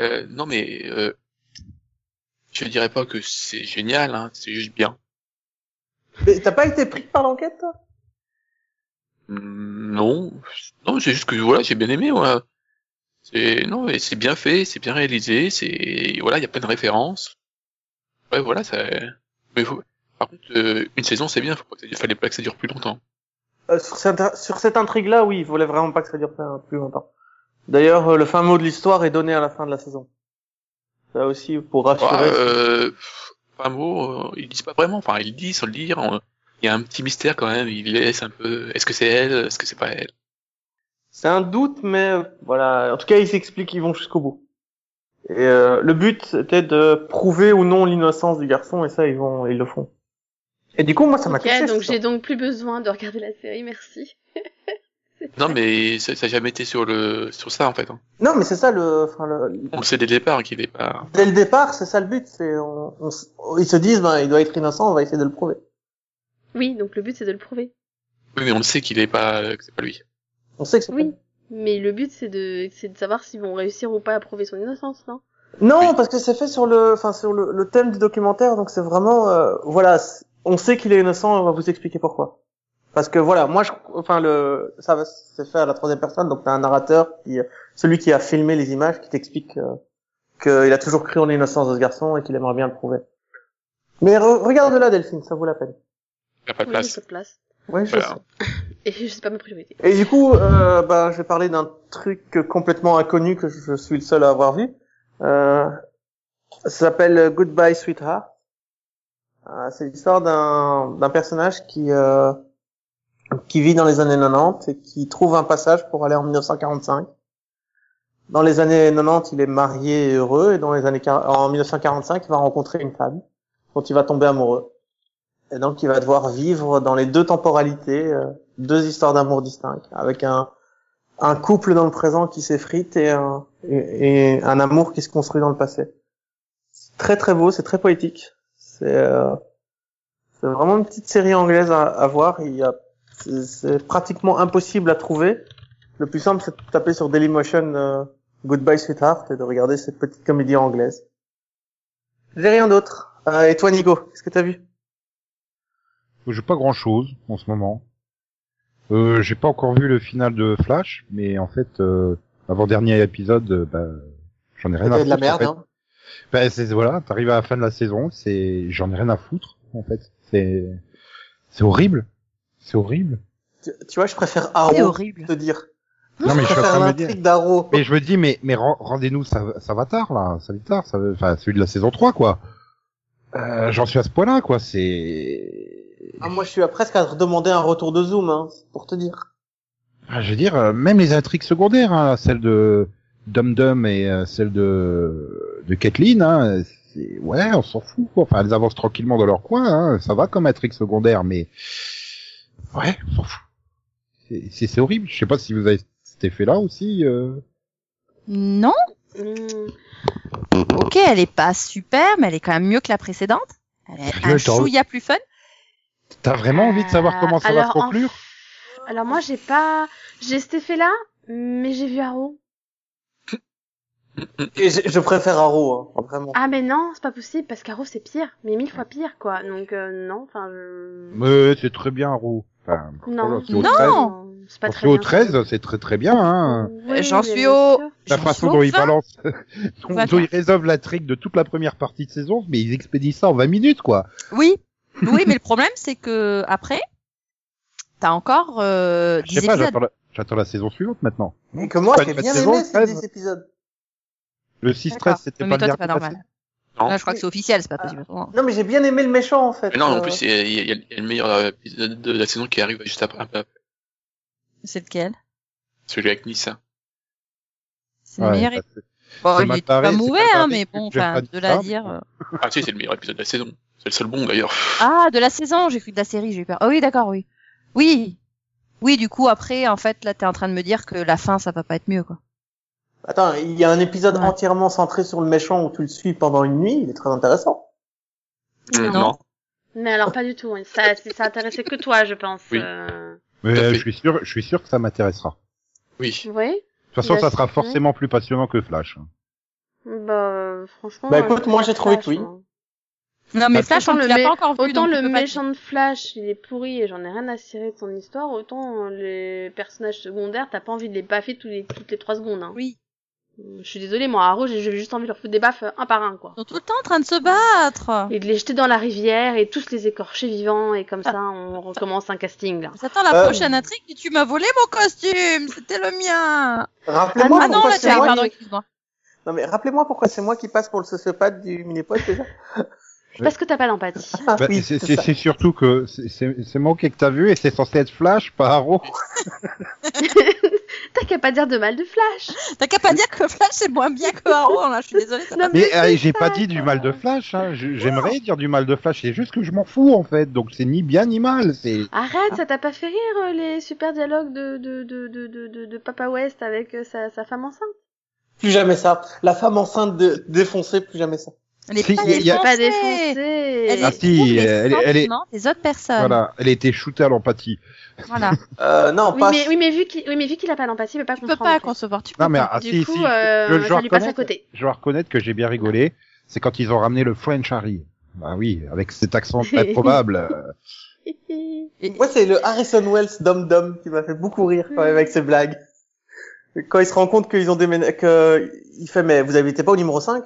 Euh, non mais euh, je dirais pas que c'est génial, hein, c'est juste bien. Mais t'as pas été pris par l'enquête toi? Hmm, Non, non, c'est juste que voilà, j'ai bien aimé. Ouais. C'est non, mais c'est bien fait, c'est bien réalisé, c'est voilà, il y a plein de références. Ouais, voilà, ça. Mais faut- Par contre, euh, une saison, c'est bien, faut pas que ça, fallait pas que ça dure plus longtemps. Euh, sur cette, sur cette intrigue-là, oui, il voulait vraiment pas que ça dure plus- longtemps. D'ailleurs, euh, le fin mot de l'histoire est donné à la fin de la saison. Ça aussi, pour rassurer. Ouais, euh, un mot, euh, ils disent pas vraiment, enfin, ils disent sans le dire, on- il y a un petit mystère quand même, ils laissent un peu, est-ce que c'est elle, est-ce que c'est pas elle? C'est un doute, mais euh, voilà. En tout cas, ils s'expliquent, ils vont jusqu'au bout. Et euh, le but, c'était de prouver ou non l'innocence du garçon, et ça, ils vont, ils le font. Et du coup, moi, ça m'a Ok, touché. donc j'ai donc plus besoin de regarder la série, merci. Non, mais ça, ça a jamais été sur le, sur ça, en fait. hein. Non, mais c'est ça le, enfin le, On le sait dès le départ qu'il est pas, dès le départ, c'est ça le but. C'est, on, on s- ils se disent, ben, il doit être innocent, on va essayer de le prouver. Oui, donc le but c'est de le prouver. oui, mais on le sait qu'il est pas, que c'est pas lui. On sait que c'est Oui, mais le but c'est de, c'est de savoir s'ils vont réussir ou pas à prouver son innocence, non? Non, Oui. parce que c'est fait sur le, enfin sur le, le thème du documentaire, donc c'est vraiment, euh, voilà, on sait qu'il est innocent, on va vous expliquer pourquoi. Parce que voilà, moi, je, enfin le, ça va, c'est fait à la troisième personne, donc t'as un narrateur qui, celui qui a filmé les images, qui t'explique euh, qu'il a toujours cru en l'innocence de ce garçon et qu'il aimerait bien le prouver. Mais re- regarde là, Delphine, ça vaut la peine. Il a pas de Oui, place. pas de place. Ouais, je Voilà. sais. Et je sais pas ma priorité. Et du coup, euh, bah, je vais parler d'un truc complètement inconnu que je suis le seul à avoir vu. Euh, ça s'appelle Goodbye Sweetheart. Euh, c'est l'histoire d'un personnage qui euh, qui vit dans les années 90 et qui trouve un passage pour aller en 1945. Dans les années 90, il est marié et heureux, et dans les années en 1945, il va rencontrer une femme dont il va tomber amoureux. Et donc, il va devoir vivre dans les deux temporalités, euh, deux histoires d'amour distinctes, avec un, un couple dans le présent qui s'effrite et un, et un amour qui se construit dans le passé. C'est très très beau, c'est très poétique. C'est euh, c'est vraiment une petite série anglaise à, à voir. Il y a, c'est, pratiquement impossible à trouver. Le plus simple, c'est de taper sur Dailymotion euh, Goodbye Sweetheart et de regarder cette petite comédie anglaise. J'ai rien d'autre. Euh, et toi, Nico, qu'est-ce que t'as vu? J'ai pas grand chose en ce moment. Euh, j'ai pas encore vu le final de Flash, mais en fait, euh, avant-dernier épisode, euh, bah, j'en ai rien à foutre. de la merde, en fait. hein. Bah, c'est, voilà, t'arrives à la fin de la saison, c'est, j'en ai rien à foutre, en fait. C'est, c'est horrible. C'est horrible. Tu, tu vois, je préfère C'est Arrow, horrible. te dire. Non, mais je suis en préfère train de me dire. l'intrigue d'Arrow. Mais je me dis, mais, mais ren- rendez-nous ça, ça va tard, là. Ça va tard, ça va, enfin, celui de la saison 3, quoi. Euh, j'en suis à ce point-là, quoi. C'est, Ah, moi, je suis à presque à demander un retour de Zoom, hein, pour te dire. Ah, je veux dire, euh, même les intrigues secondaires, hein, celle de Dum Dum et euh, celle de de Kathleen, hein, c'est ouais, on s'en fout. Quoi. Enfin, elles avancent tranquillement dans leur coin, hein, ça va comme intrigue secondaire, mais ouais, on s'en fout. C'est- C'est c'est horrible. Je sais pas si vous avez cet effet-là aussi. Euh... Non, Hmm. ok, elle est pas super, mais elle est quand même mieux que la précédente. Elle est un chouïa plus fun. T'as vraiment envie de savoir Euh, comment ça va se alors, en- conclure? Alors moi j'ai pas, j'ai cet effet-là, mais j'ai vu Arrow. Et je, je préfère Arrow, hein, vraiment. Ah mais non, c'est pas possible parce qu'Arrow c'est pire, mais mille fois pire quoi. Donc euh, non, enfin je... Mais c'est très bien. Enfin, Non, voilà, Non. 13. non, c'est pas très c'est au bien. 13, c'est très très bien. Hein. Oui, J'en suis bien au-. La façon dont ils 20. balancent, dont, bien. ils résolvent l'intrigue de toute la première partie de saison, mais ils expédient ça en 20 minutes, quoi. Oui, oui, mais le problème c'est que après, t'as encore euh, Je 10 sais pas, épisodes. j'attends la, la saison suivante maintenant. Et que moi, j'ai bien saison, aimé ces 13. 10 épisodes. Le 6-13, D'accord. c'était Mais pas toi, le c'est pas normal. Non. Là, je crois que c'est officiel, c'est pas possible. Non, mais j'ai bien aimé le méchant, en fait. Mais non, en Euh, plus, il y, a- il y a il y a le meilleur épisode de la saison qui arrive juste après, un peu après. C'est lequel? Celui avec hein. C'est le meilleur. bah, c'est- Bon, il est pas mauvais, hein, mais bon, enfin, de la ça. dire. euh. Ah si, c'est le meilleur épisode de la saison. C'est le seul bon d'ailleurs. Ah, de la saison, j'ai cru de la série, j'ai eu peur. Ah oui, d'accord, oui. Oui. Oui, du coup, après, en fait, là, t'es en train de me dire que la fin, ça va pas être mieux, quoi. Attends, il y a un épisode Ouais. entièrement centré sur le méchant où tu le suis pendant une nuit, il est très intéressant. Non. Non. Mais alors pas du tout. hein. Ça, ça intéressait que toi, je pense. Oui. Euh... Mais euh, je suis sûr, je suis sûr que ça m'intéressera. Oui. Oui. De toute façon, Bah, ça sera forcément plus passionnant que Flash. Bah euh, franchement. Bah, euh, écoute, moi, j'ai trouvé que oui. moi. Non, mais Flash, on le l'a pas encore vu. Autant le méchant de Flash, il est pourri et j'en ai rien à cirer de son histoire, autant euh, les personnages secondaires, t'as pas envie de les baffer tous les, toutes les trois secondes. Hein. Oui. Je suis désolée, moi, Arrow, j'ai j'ai juste envie de leur foutre des baffes euh, un par un, quoi. Ils sont tout le temps en train de se battre. Et de les jeter dans la rivière et tous les écorcher vivants et comme ça, on recommence un casting, là. J'attends la Euh. prochaine intrigue et tu m'as volé mon costume. C'était le mien. Rappelez-moi Ah non, là, c'est moi pardon, qui... excuse-moi. Non mais rappelez-moi pourquoi c'est moi qui passe pour le sociopathe du minipod déjà. Parce que t'as pas d'empathie. Ah, Bah, oui, c'est surtout que c'est- manqué que t'as vu et c'est censé être Flash, pas Arrow. T'as qu'à pas dire de mal de Flash. T'as qu'à pas dire que Flash c'est moins bien que Arrow, là. Je suis désolée. Non, Mais euh, j'ai pas dit du mal de Flash. Hein. J'aimerais dire du mal de Flash. C'est juste que je m'en fous en fait. Donc c'est ni bien ni mal. C'est Arrête, ça t'a pas fait rire euh, les super dialogues de, de, de, de, de, de, de Papa West avec euh, sa, sa femme enceinte? Plus jamais ça. La femme enceinte de... défoncée, plus jamais ça. Elle est Si, pas il y a- Elle pas défoncée. défoncée. Elle Ah, est si, elle est- elle est- des autres personnes. voilà. Elle a été shootée à l'empathie. Voilà. Euh, non, Oui pas... mais, oui, mais vu qu'il oui, mais vu qu'il a pas d'empathie, il peut pas Tu peux comprendre. pas en fait. concevoir. Tu peux Non mais pas. ah, Du si, coup, si, euh, je, je ça dois lui passe à reconnaître- côté. Je dois reconnaître que j'ai bien rigolé. C'est quand ils ont ramené le French Harry. Bah oui, avec cet accent très probable. euh, Moi, c'est le Harrison Wells Dom Dom qui m'a fait beaucoup rire quand même avec ses blagues. Quand il se rend compte qu'ils ont déménagé, que il fait, mais vous habitez pas au numéro 5?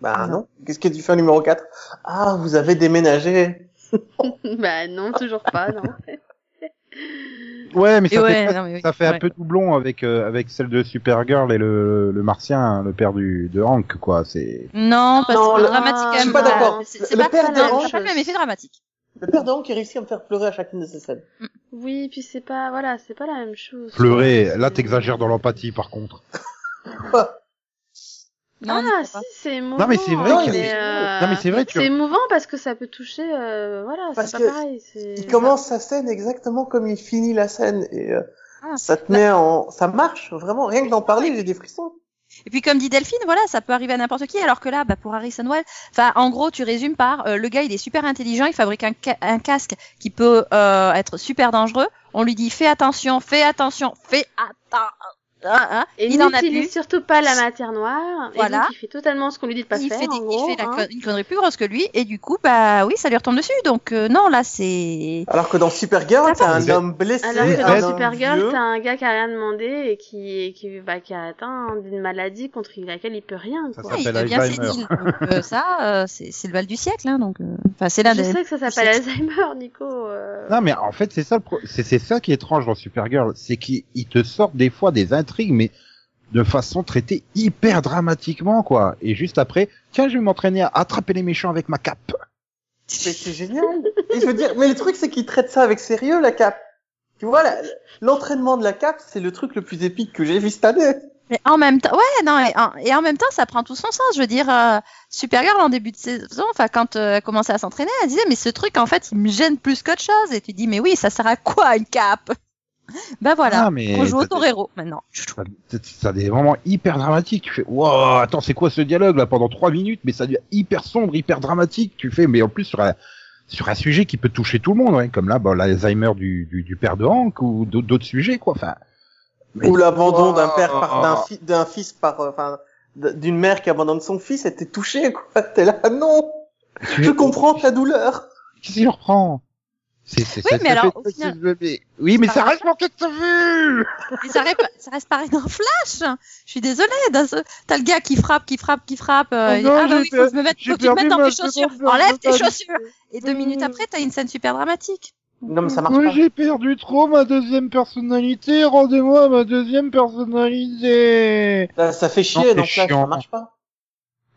Bah non. Qu'est-ce que tu fais au numéro 4? Ah, vous avez déménagé. bah non, toujours pas, non. Ouais, mais ça ouais, fait, non, mais oui, ça fait un peu doublon avec euh, avec celle de Supergirl et le, le martien, hein, le père du de Hank quoi. C'est Non, parce Non, que le- dramatique. Je quand suis même, pas euh, d'accord. C'est c'est Le pas, père de Hank- pas le même effet dramatique. Le père de Hank qui réussit à me faire pleurer à chacune de ces scènes. Oui, puis c'est pas, voilà, c'est pas la même chose. pleurer. Là, t'exagères dans l'empathie par contre. Non, ah, si, c'est émouvant. mais c'est vrai hein, mais, euh, Non mais c'est vrai, tu C'est émouvant parce que ça peut toucher, euh, voilà, Parce c'est que pas pareil. c'est- Il commence sa scène exactement comme il finit la scène et euh, Ah. ça te met en, ça marche vraiment. Rien que d'en parler, j'ai des frissons. Et puis comme dit Delphine, voilà, ça peut arriver à n'importe qui. Alors que là, bah, pour Harrison Wells, enfin, en gros, tu résumes par euh, le gars, il est super intelligent, il fabrique un, ca- un casque qui peut euh, être super dangereux. On lui dit fais attention, fais attention, fais attention. Ah. Et il n'utilise plus. surtout pas la matière noire. Et Voilà. donc, il fait totalement ce qu'on lui dit de pas il faire, fait, des- en gros. il fait la hein. con- une connerie plus grosse que lui et du coup bah oui ça lui retombe dessus donc euh, non là c'est Alors que dans Supergirl, Ah, t'as un homme blessé, Alors que dans Supergirl, t'as un gars qui a rien demandé et qui, et qui, bah, qui a atteint d'une maladie contre laquelle il peut rien. Ça Quoi. Ouais, s'appelle devient Alzheimer. sénile donc euh, ça euh, c'est c'est le mal du siècle hein, donc euh, enfin c'est l'un Je des sais que ça s'appelle Alzheimer, Nico. euh. Non mais en fait c'est ça le pro- c'est ça qui est étrange dans Supergirl, c'est qu'ils ils te sortent des fois des mais de façon traitée hyper dramatiquement quoi. Et juste après, tiens je vais m'entraîner à attraper les méchants avec ma cape. C'est génial. Et je veux dire, mais le truc, c'est qu'il traite ça avec sérieux, la cape. Tu vois, l'entraînement de la cape, c'est le truc le plus épique que j'ai vu cette année. Mais en même temps, ouais, non, et en, et en même temps, ça prend tout son sens. Je veux dire, euh, Supergirl en début de saison, enfin, quand euh, elle commençait à s'entraîner, elle disait, mais ce truc, en fait, il me gêne plus qu'autre chose. Et tu dis, mais oui, ça sert à quoi une cape? Ben voilà, Ah, mais on joue au torero maintenant. Ça, ça des moments hyper dramatiques. Tu fais, wow, attends, c'est quoi ce dialogue là pendant trois minutes Mais ça devient hyper sombre, hyper dramatique. Tu fais, mais en plus sur un, sur un sujet qui peut toucher tout le monde, ouais, comme là, bah, l'Alzheimer du, du, du père de Hank ou d'autres sujets, quoi. Enfin, mais- Ou l'abandon d'un père par, d'un, fi- d'un fils par, euh, enfin, d'une mère qui abandonne son fils, et t'es touché, quoi. T'es là, non! tu Je comprends ta douleur. Qu'est-ce qu'il reprend Oui, ça- mais alors, fait- au final- mais- Oui, mais ça reste manqué de vue ça, reste- ça reste pareil dans Flash. Je suis désolée. dans ce- T'as le gars qui frappe, qui frappe, qui frappe. euh, Oh non, ah bah oui, faut per- que je me mette, j'ai faut que tu te mettes dans mes chaussures. Enlève tes chaussures. Et deux minutes après, t'as une scène super dramatique. Non, mais ça marche Oui, pas. j'ai perdu trop ma deuxième personnalité, rendez-moi ma deuxième personnalité Ça, ça fait chier, donc là, ça marche pas.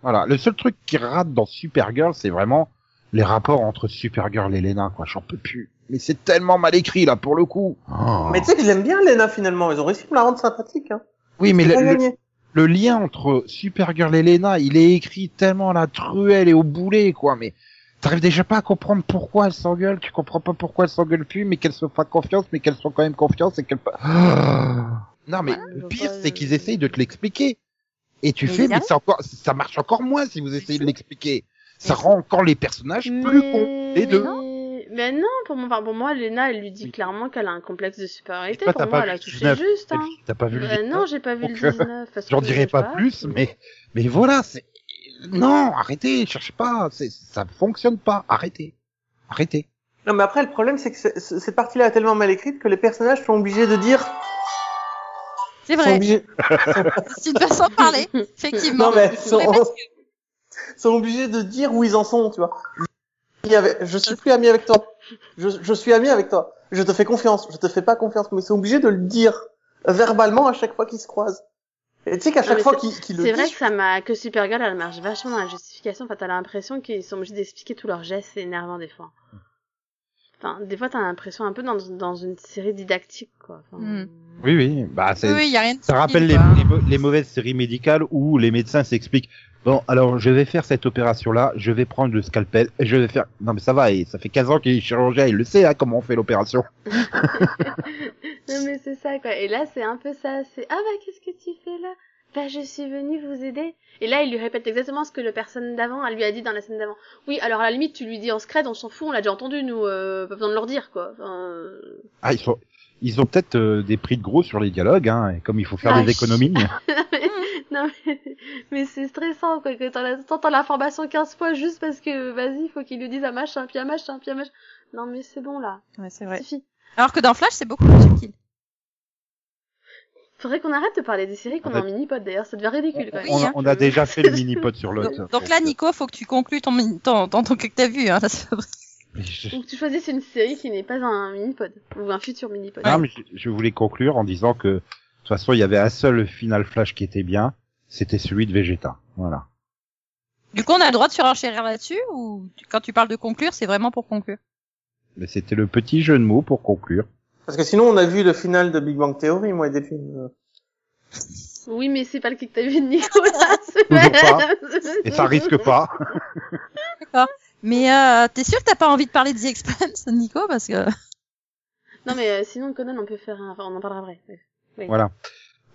Voilà, le seul truc qui rate dans Supergirl, c'est vraiment les rapports entre Supergirl et Lena, quoi, j'en peux plus. Mais c'est tellement mal écrit, là, pour le coup. Oh. Mais tu sais que j'aime bien Lena, finalement. Ils ont réussi à me la rendre sympathique, hein. oui, mais le, lien entre Supergirl et Lena, il est écrit tellement à la truelle et au boulet, quoi, mais t'arrives déjà pas à comprendre pourquoi elles s'engueulent, tu comprends pas pourquoi elles s'engueulent plus, mais qu'elles se fassent confiance, mais qu'elles sont quand même confiance et qu'elles... Non, mais Ouais, je le pire, pas, c'est euh, qu'ils essayent de te l'expliquer. Et tu Mais fais, mais encore, ça marche encore moins si vous essayez de l'expliquer. Ça rend encore les personnages plus cons, les deux. Mais non, pour moi, enfin, pour moi, Lena, elle lui dit clairement qu'elle a un complexe de supériorité. Toi, Pour moi, pas elle a touché 19, juste. Hein. T'as pas vu le Euh, 19, non, j'ai pas vu Donc, le euh, 19. parce J'en dirai pas plus, mais, mais voilà, c'est, non, arrêtez, cherchez pas, c'est, ça fonctionne pas, arrêtez, arrêtez. Non, mais après, le problème, c'est que cette partie-là est tellement mal écrite que les personnages sont obligés de dire C'est Ils sont vrai. obligés, C'est une façon de parler, effectivement. Non, mais sont- sont obligés de dire où ils en sont, tu vois. Je suis plus ami avec toi. Je, je suis ami avec toi. Je te fais confiance. Je te fais pas confiance. Mais ils sont obligés de le dire verbalement à chaque fois qu'ils se croisent. Et tu sais qu'à chaque fois c'est- qu'ils qu'ils le C'est vrai que ça m'a, que Supergirl, elle marche vachement dans la justification. Enfin, t'as l'impression qu'ils sont obligés d'expliquer tous leurs gestes, c'est énervant des fois. Enfin, des fois, t'as l'impression un peu dans, dans une série didactique, quoi. Enfin, Hmm. Oui, oui. Bah, c'est, Oui, oui, ça rappelle les, mauvaises séries médicales où les médecins s'expliquent. Bon, alors je vais faire cette opération-là, je vais prendre le scalpel, et je vais faire. Non mais ça va, et ça fait 15 ans qu'il est chirurgien, il le sait, hein, comment on fait l'opération. Non, mais c'est ça, quoi. Et là, c'est un peu ça. C'est, ah bah, qu'est-ce que tu fais là? Bah, je suis venue vous aider. Et là, il lui répète exactement ce que le personne d'avant, elle lui a dit dans la scène d'avant. Oui, alors à la limite, tu lui dis en scred, on s'en fout, on l'a déjà entendu, nous, euh, pas besoin de leur dire, quoi. Enfin, euh, Ah, ils sont, ils ont peut-être euh, des prix de gros sur les dialogues, hein, et comme il faut faire Ah, des économies. non, mais, mais c'est stressant, quoi, que t'en as- t'entends l'information 15 fois juste parce que, vas-y, faut qu'il lui dise un machin, puis un machin, puis un machin. Non, mais c'est bon, là. Ouais, c'est vrai. suffit. Alors que dans Flash, c'est beaucoup plus subtil. Faudrait qu'on arrête de parler des séries qu'on a en mini-pod, d'ailleurs, ça devient ridicule, quand même. on, Oui, a- hein. on a déjà fait le mini-pod sur l'autre. Donc, donc là, Nico, faut que tu conclues ton, ton, ton, ton, que t'as vu, hein. je- que tu choisisses une série qui n'est pas un mini-pod, ou un futur mini-pod. Non, mais je, je voulais conclure en disant que de toute façon, il y avait un seul final flash qui était bien, c'était celui de Vegeta. Voilà. Du coup, on a le droit de surenchérir là-dessus, ou quand tu parles de conclure, c'est vraiment pour conclure? Mais c'était le petit jeu de mots pour conclure. Parce que sinon on a vu le final de Big Bang Theory, moi et des films. Oui, mais c'est pas le que t'as vu de Nicolas. pas-. Et ça risque pas. Mais euh, t'es sûr que t'as pas envie de parler de The Expanse, Nico, parce que Non, mais euh, sinon, Conan, on peut faire un... Enfin, on en parlera après. Voilà.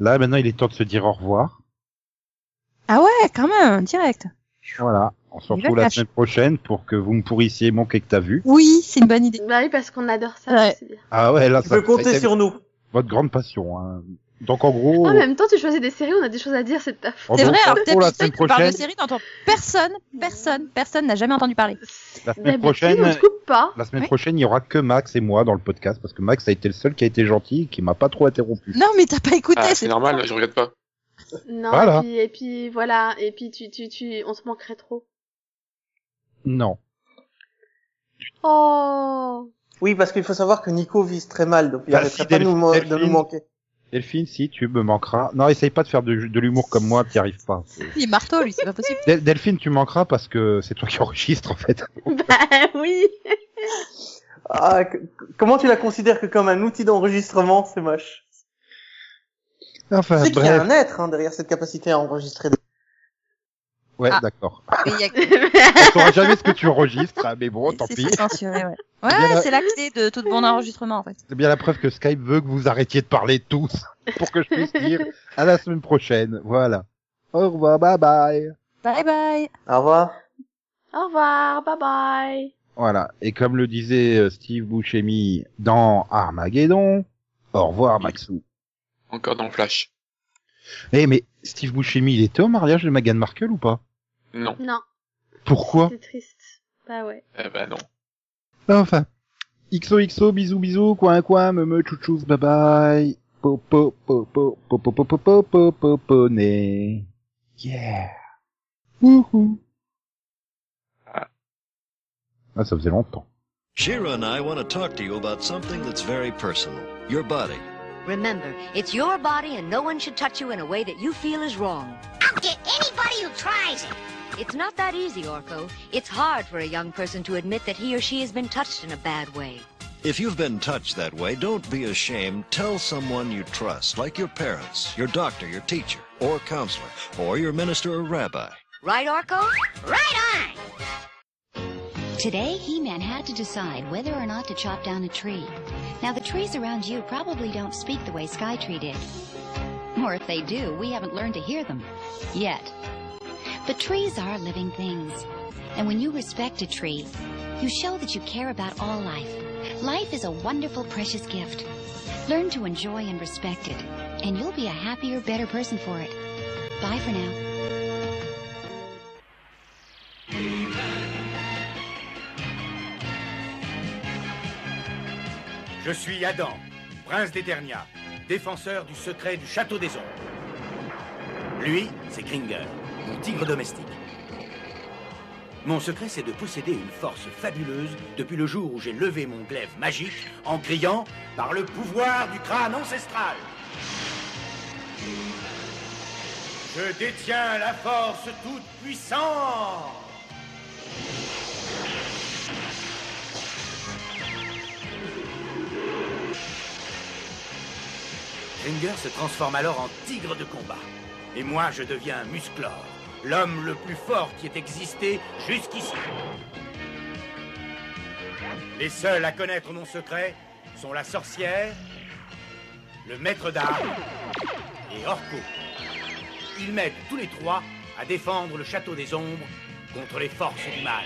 Là, maintenant, il est temps de se dire au revoir. ah ouais, quand même, direct. Voilà. On se retrouve la semaine prochaine pour que vous me pourrissiez mon que t'as vu. Oui, c'est une bonne idée. Bah oui, parce qu'on adore ça, Ouais. bien. Ah ouais, là, Tu ça peux compter sur nous. votre grande passion. Hein. Donc, en gros, En même temps, tu choisis des séries, on a des choses à dire, c'est de ta faute. C'est vrai, alors tu parles de séries personne, personne, personne n'a jamais entendu parler. la semaine D'habitude, prochaine, on coupe pas. la semaine Oui. prochaine, il y aura que Max et moi dans le podcast parce que Max a été le seul qui a été gentil et qui m'a pas trop interrompu. Non, mais t'as pas écouté. Ah, c'est normal, je regarde pas. Non, Voilà. et, puis, et puis voilà, et puis tu, tu, tu, on se manquerait trop. Non. Oh Oui, parce qu'il faut savoir que Nico vise très mal, donc il Bah, arrêterait si, pas de nous, de nous manquer. Delphine, si tu me manqueras. Non, essaye pas de faire de, de l'humour comme moi, t'y arrives pas. Il est marteau, lui, c'est pas possible. Del- Delphine, tu manqueras parce que c'est toi qui enregistres en fait. Bah oui Ah, que- comment tu la considères que comme un outil d'enregistrement, c'est moche? Enfin, tu sais qu'il y a bref. un être hein, derrière cette capacité à enregistrer. des- Ouais, Ah. d'accord. A On saura jamais ce que tu enregistres, hein, mais bon, tant c'est pis. censuré, ouais. bien Ouais, la- c'est la clé de tout bon enregistrement, en fait. C'est bien la preuve que Skype veut que vous arrêtiez de parler tous pour que je puisse dire à la semaine prochaine. Voilà. Au revoir, bye bye. Bye bye. Au revoir. Au revoir, bye bye Voilà. Et comme le disait euh, Steve Buscemi dans Armageddon, au revoir Maxou. Encore dans Flash. Eh mais Steve Buscemi, il était au mariage de Meghan Markle ou pas Non. Non, Pourquoi c'est triste. Bah ouais. Eh ben non. Enfin. XOXO, bisous bisous, coin coin, me me chouchous, bye bye. Po po po po po po po po po po po poney. Yeah. Wouhou. Ah. Ah, ça faisait longtemps. Shira and I want to talk to you about something that's very personal your body. Remember, it's your body and no one should touch you in a way that you feel is wrong. I'll get anybody who tries it. It's not that easy, Orko. It's hard for a young person to admit that he or she has been touched in a bad way. If you've been touched that way, don't be ashamed. Tell someone you trust, like your parents, your doctor, your teacher, or counselor, or your minister or rabbi. Right, Orko? Right on. Today, He-Man had to decide whether or not to chop down a tree. Now, the trees around you probably don't speak the way Skytree did. Or if they do, we haven't learned to hear them. Yet. But trees are living things. And when you respect a tree, you show that you care about all life. Life is a wonderful, precious gift. Learn to enjoy and respect it, and you'll be a happier, better person for it. Bye for now. Je suis Adam, prince d'Eternia. défenseur du secret du château des ombres. Lui, c'est Kringer, mon tigre domestique. Mon secret, c'est de posséder une force fabuleuse depuis le jour où j'ai levé mon glaive magique en criant par le pouvoir du crâne ancestral. Je détiens la force toute puissante. Kringer se transforme alors en tigre de combat. Et moi, je deviens Musclor, l'homme le plus fort qui ait existé jusqu'ici. Les seuls à connaître mon secret sont la sorcière, le maître d'armes et Orko. Ils m'aident tous les trois à défendre le château des ombres contre les forces du mal.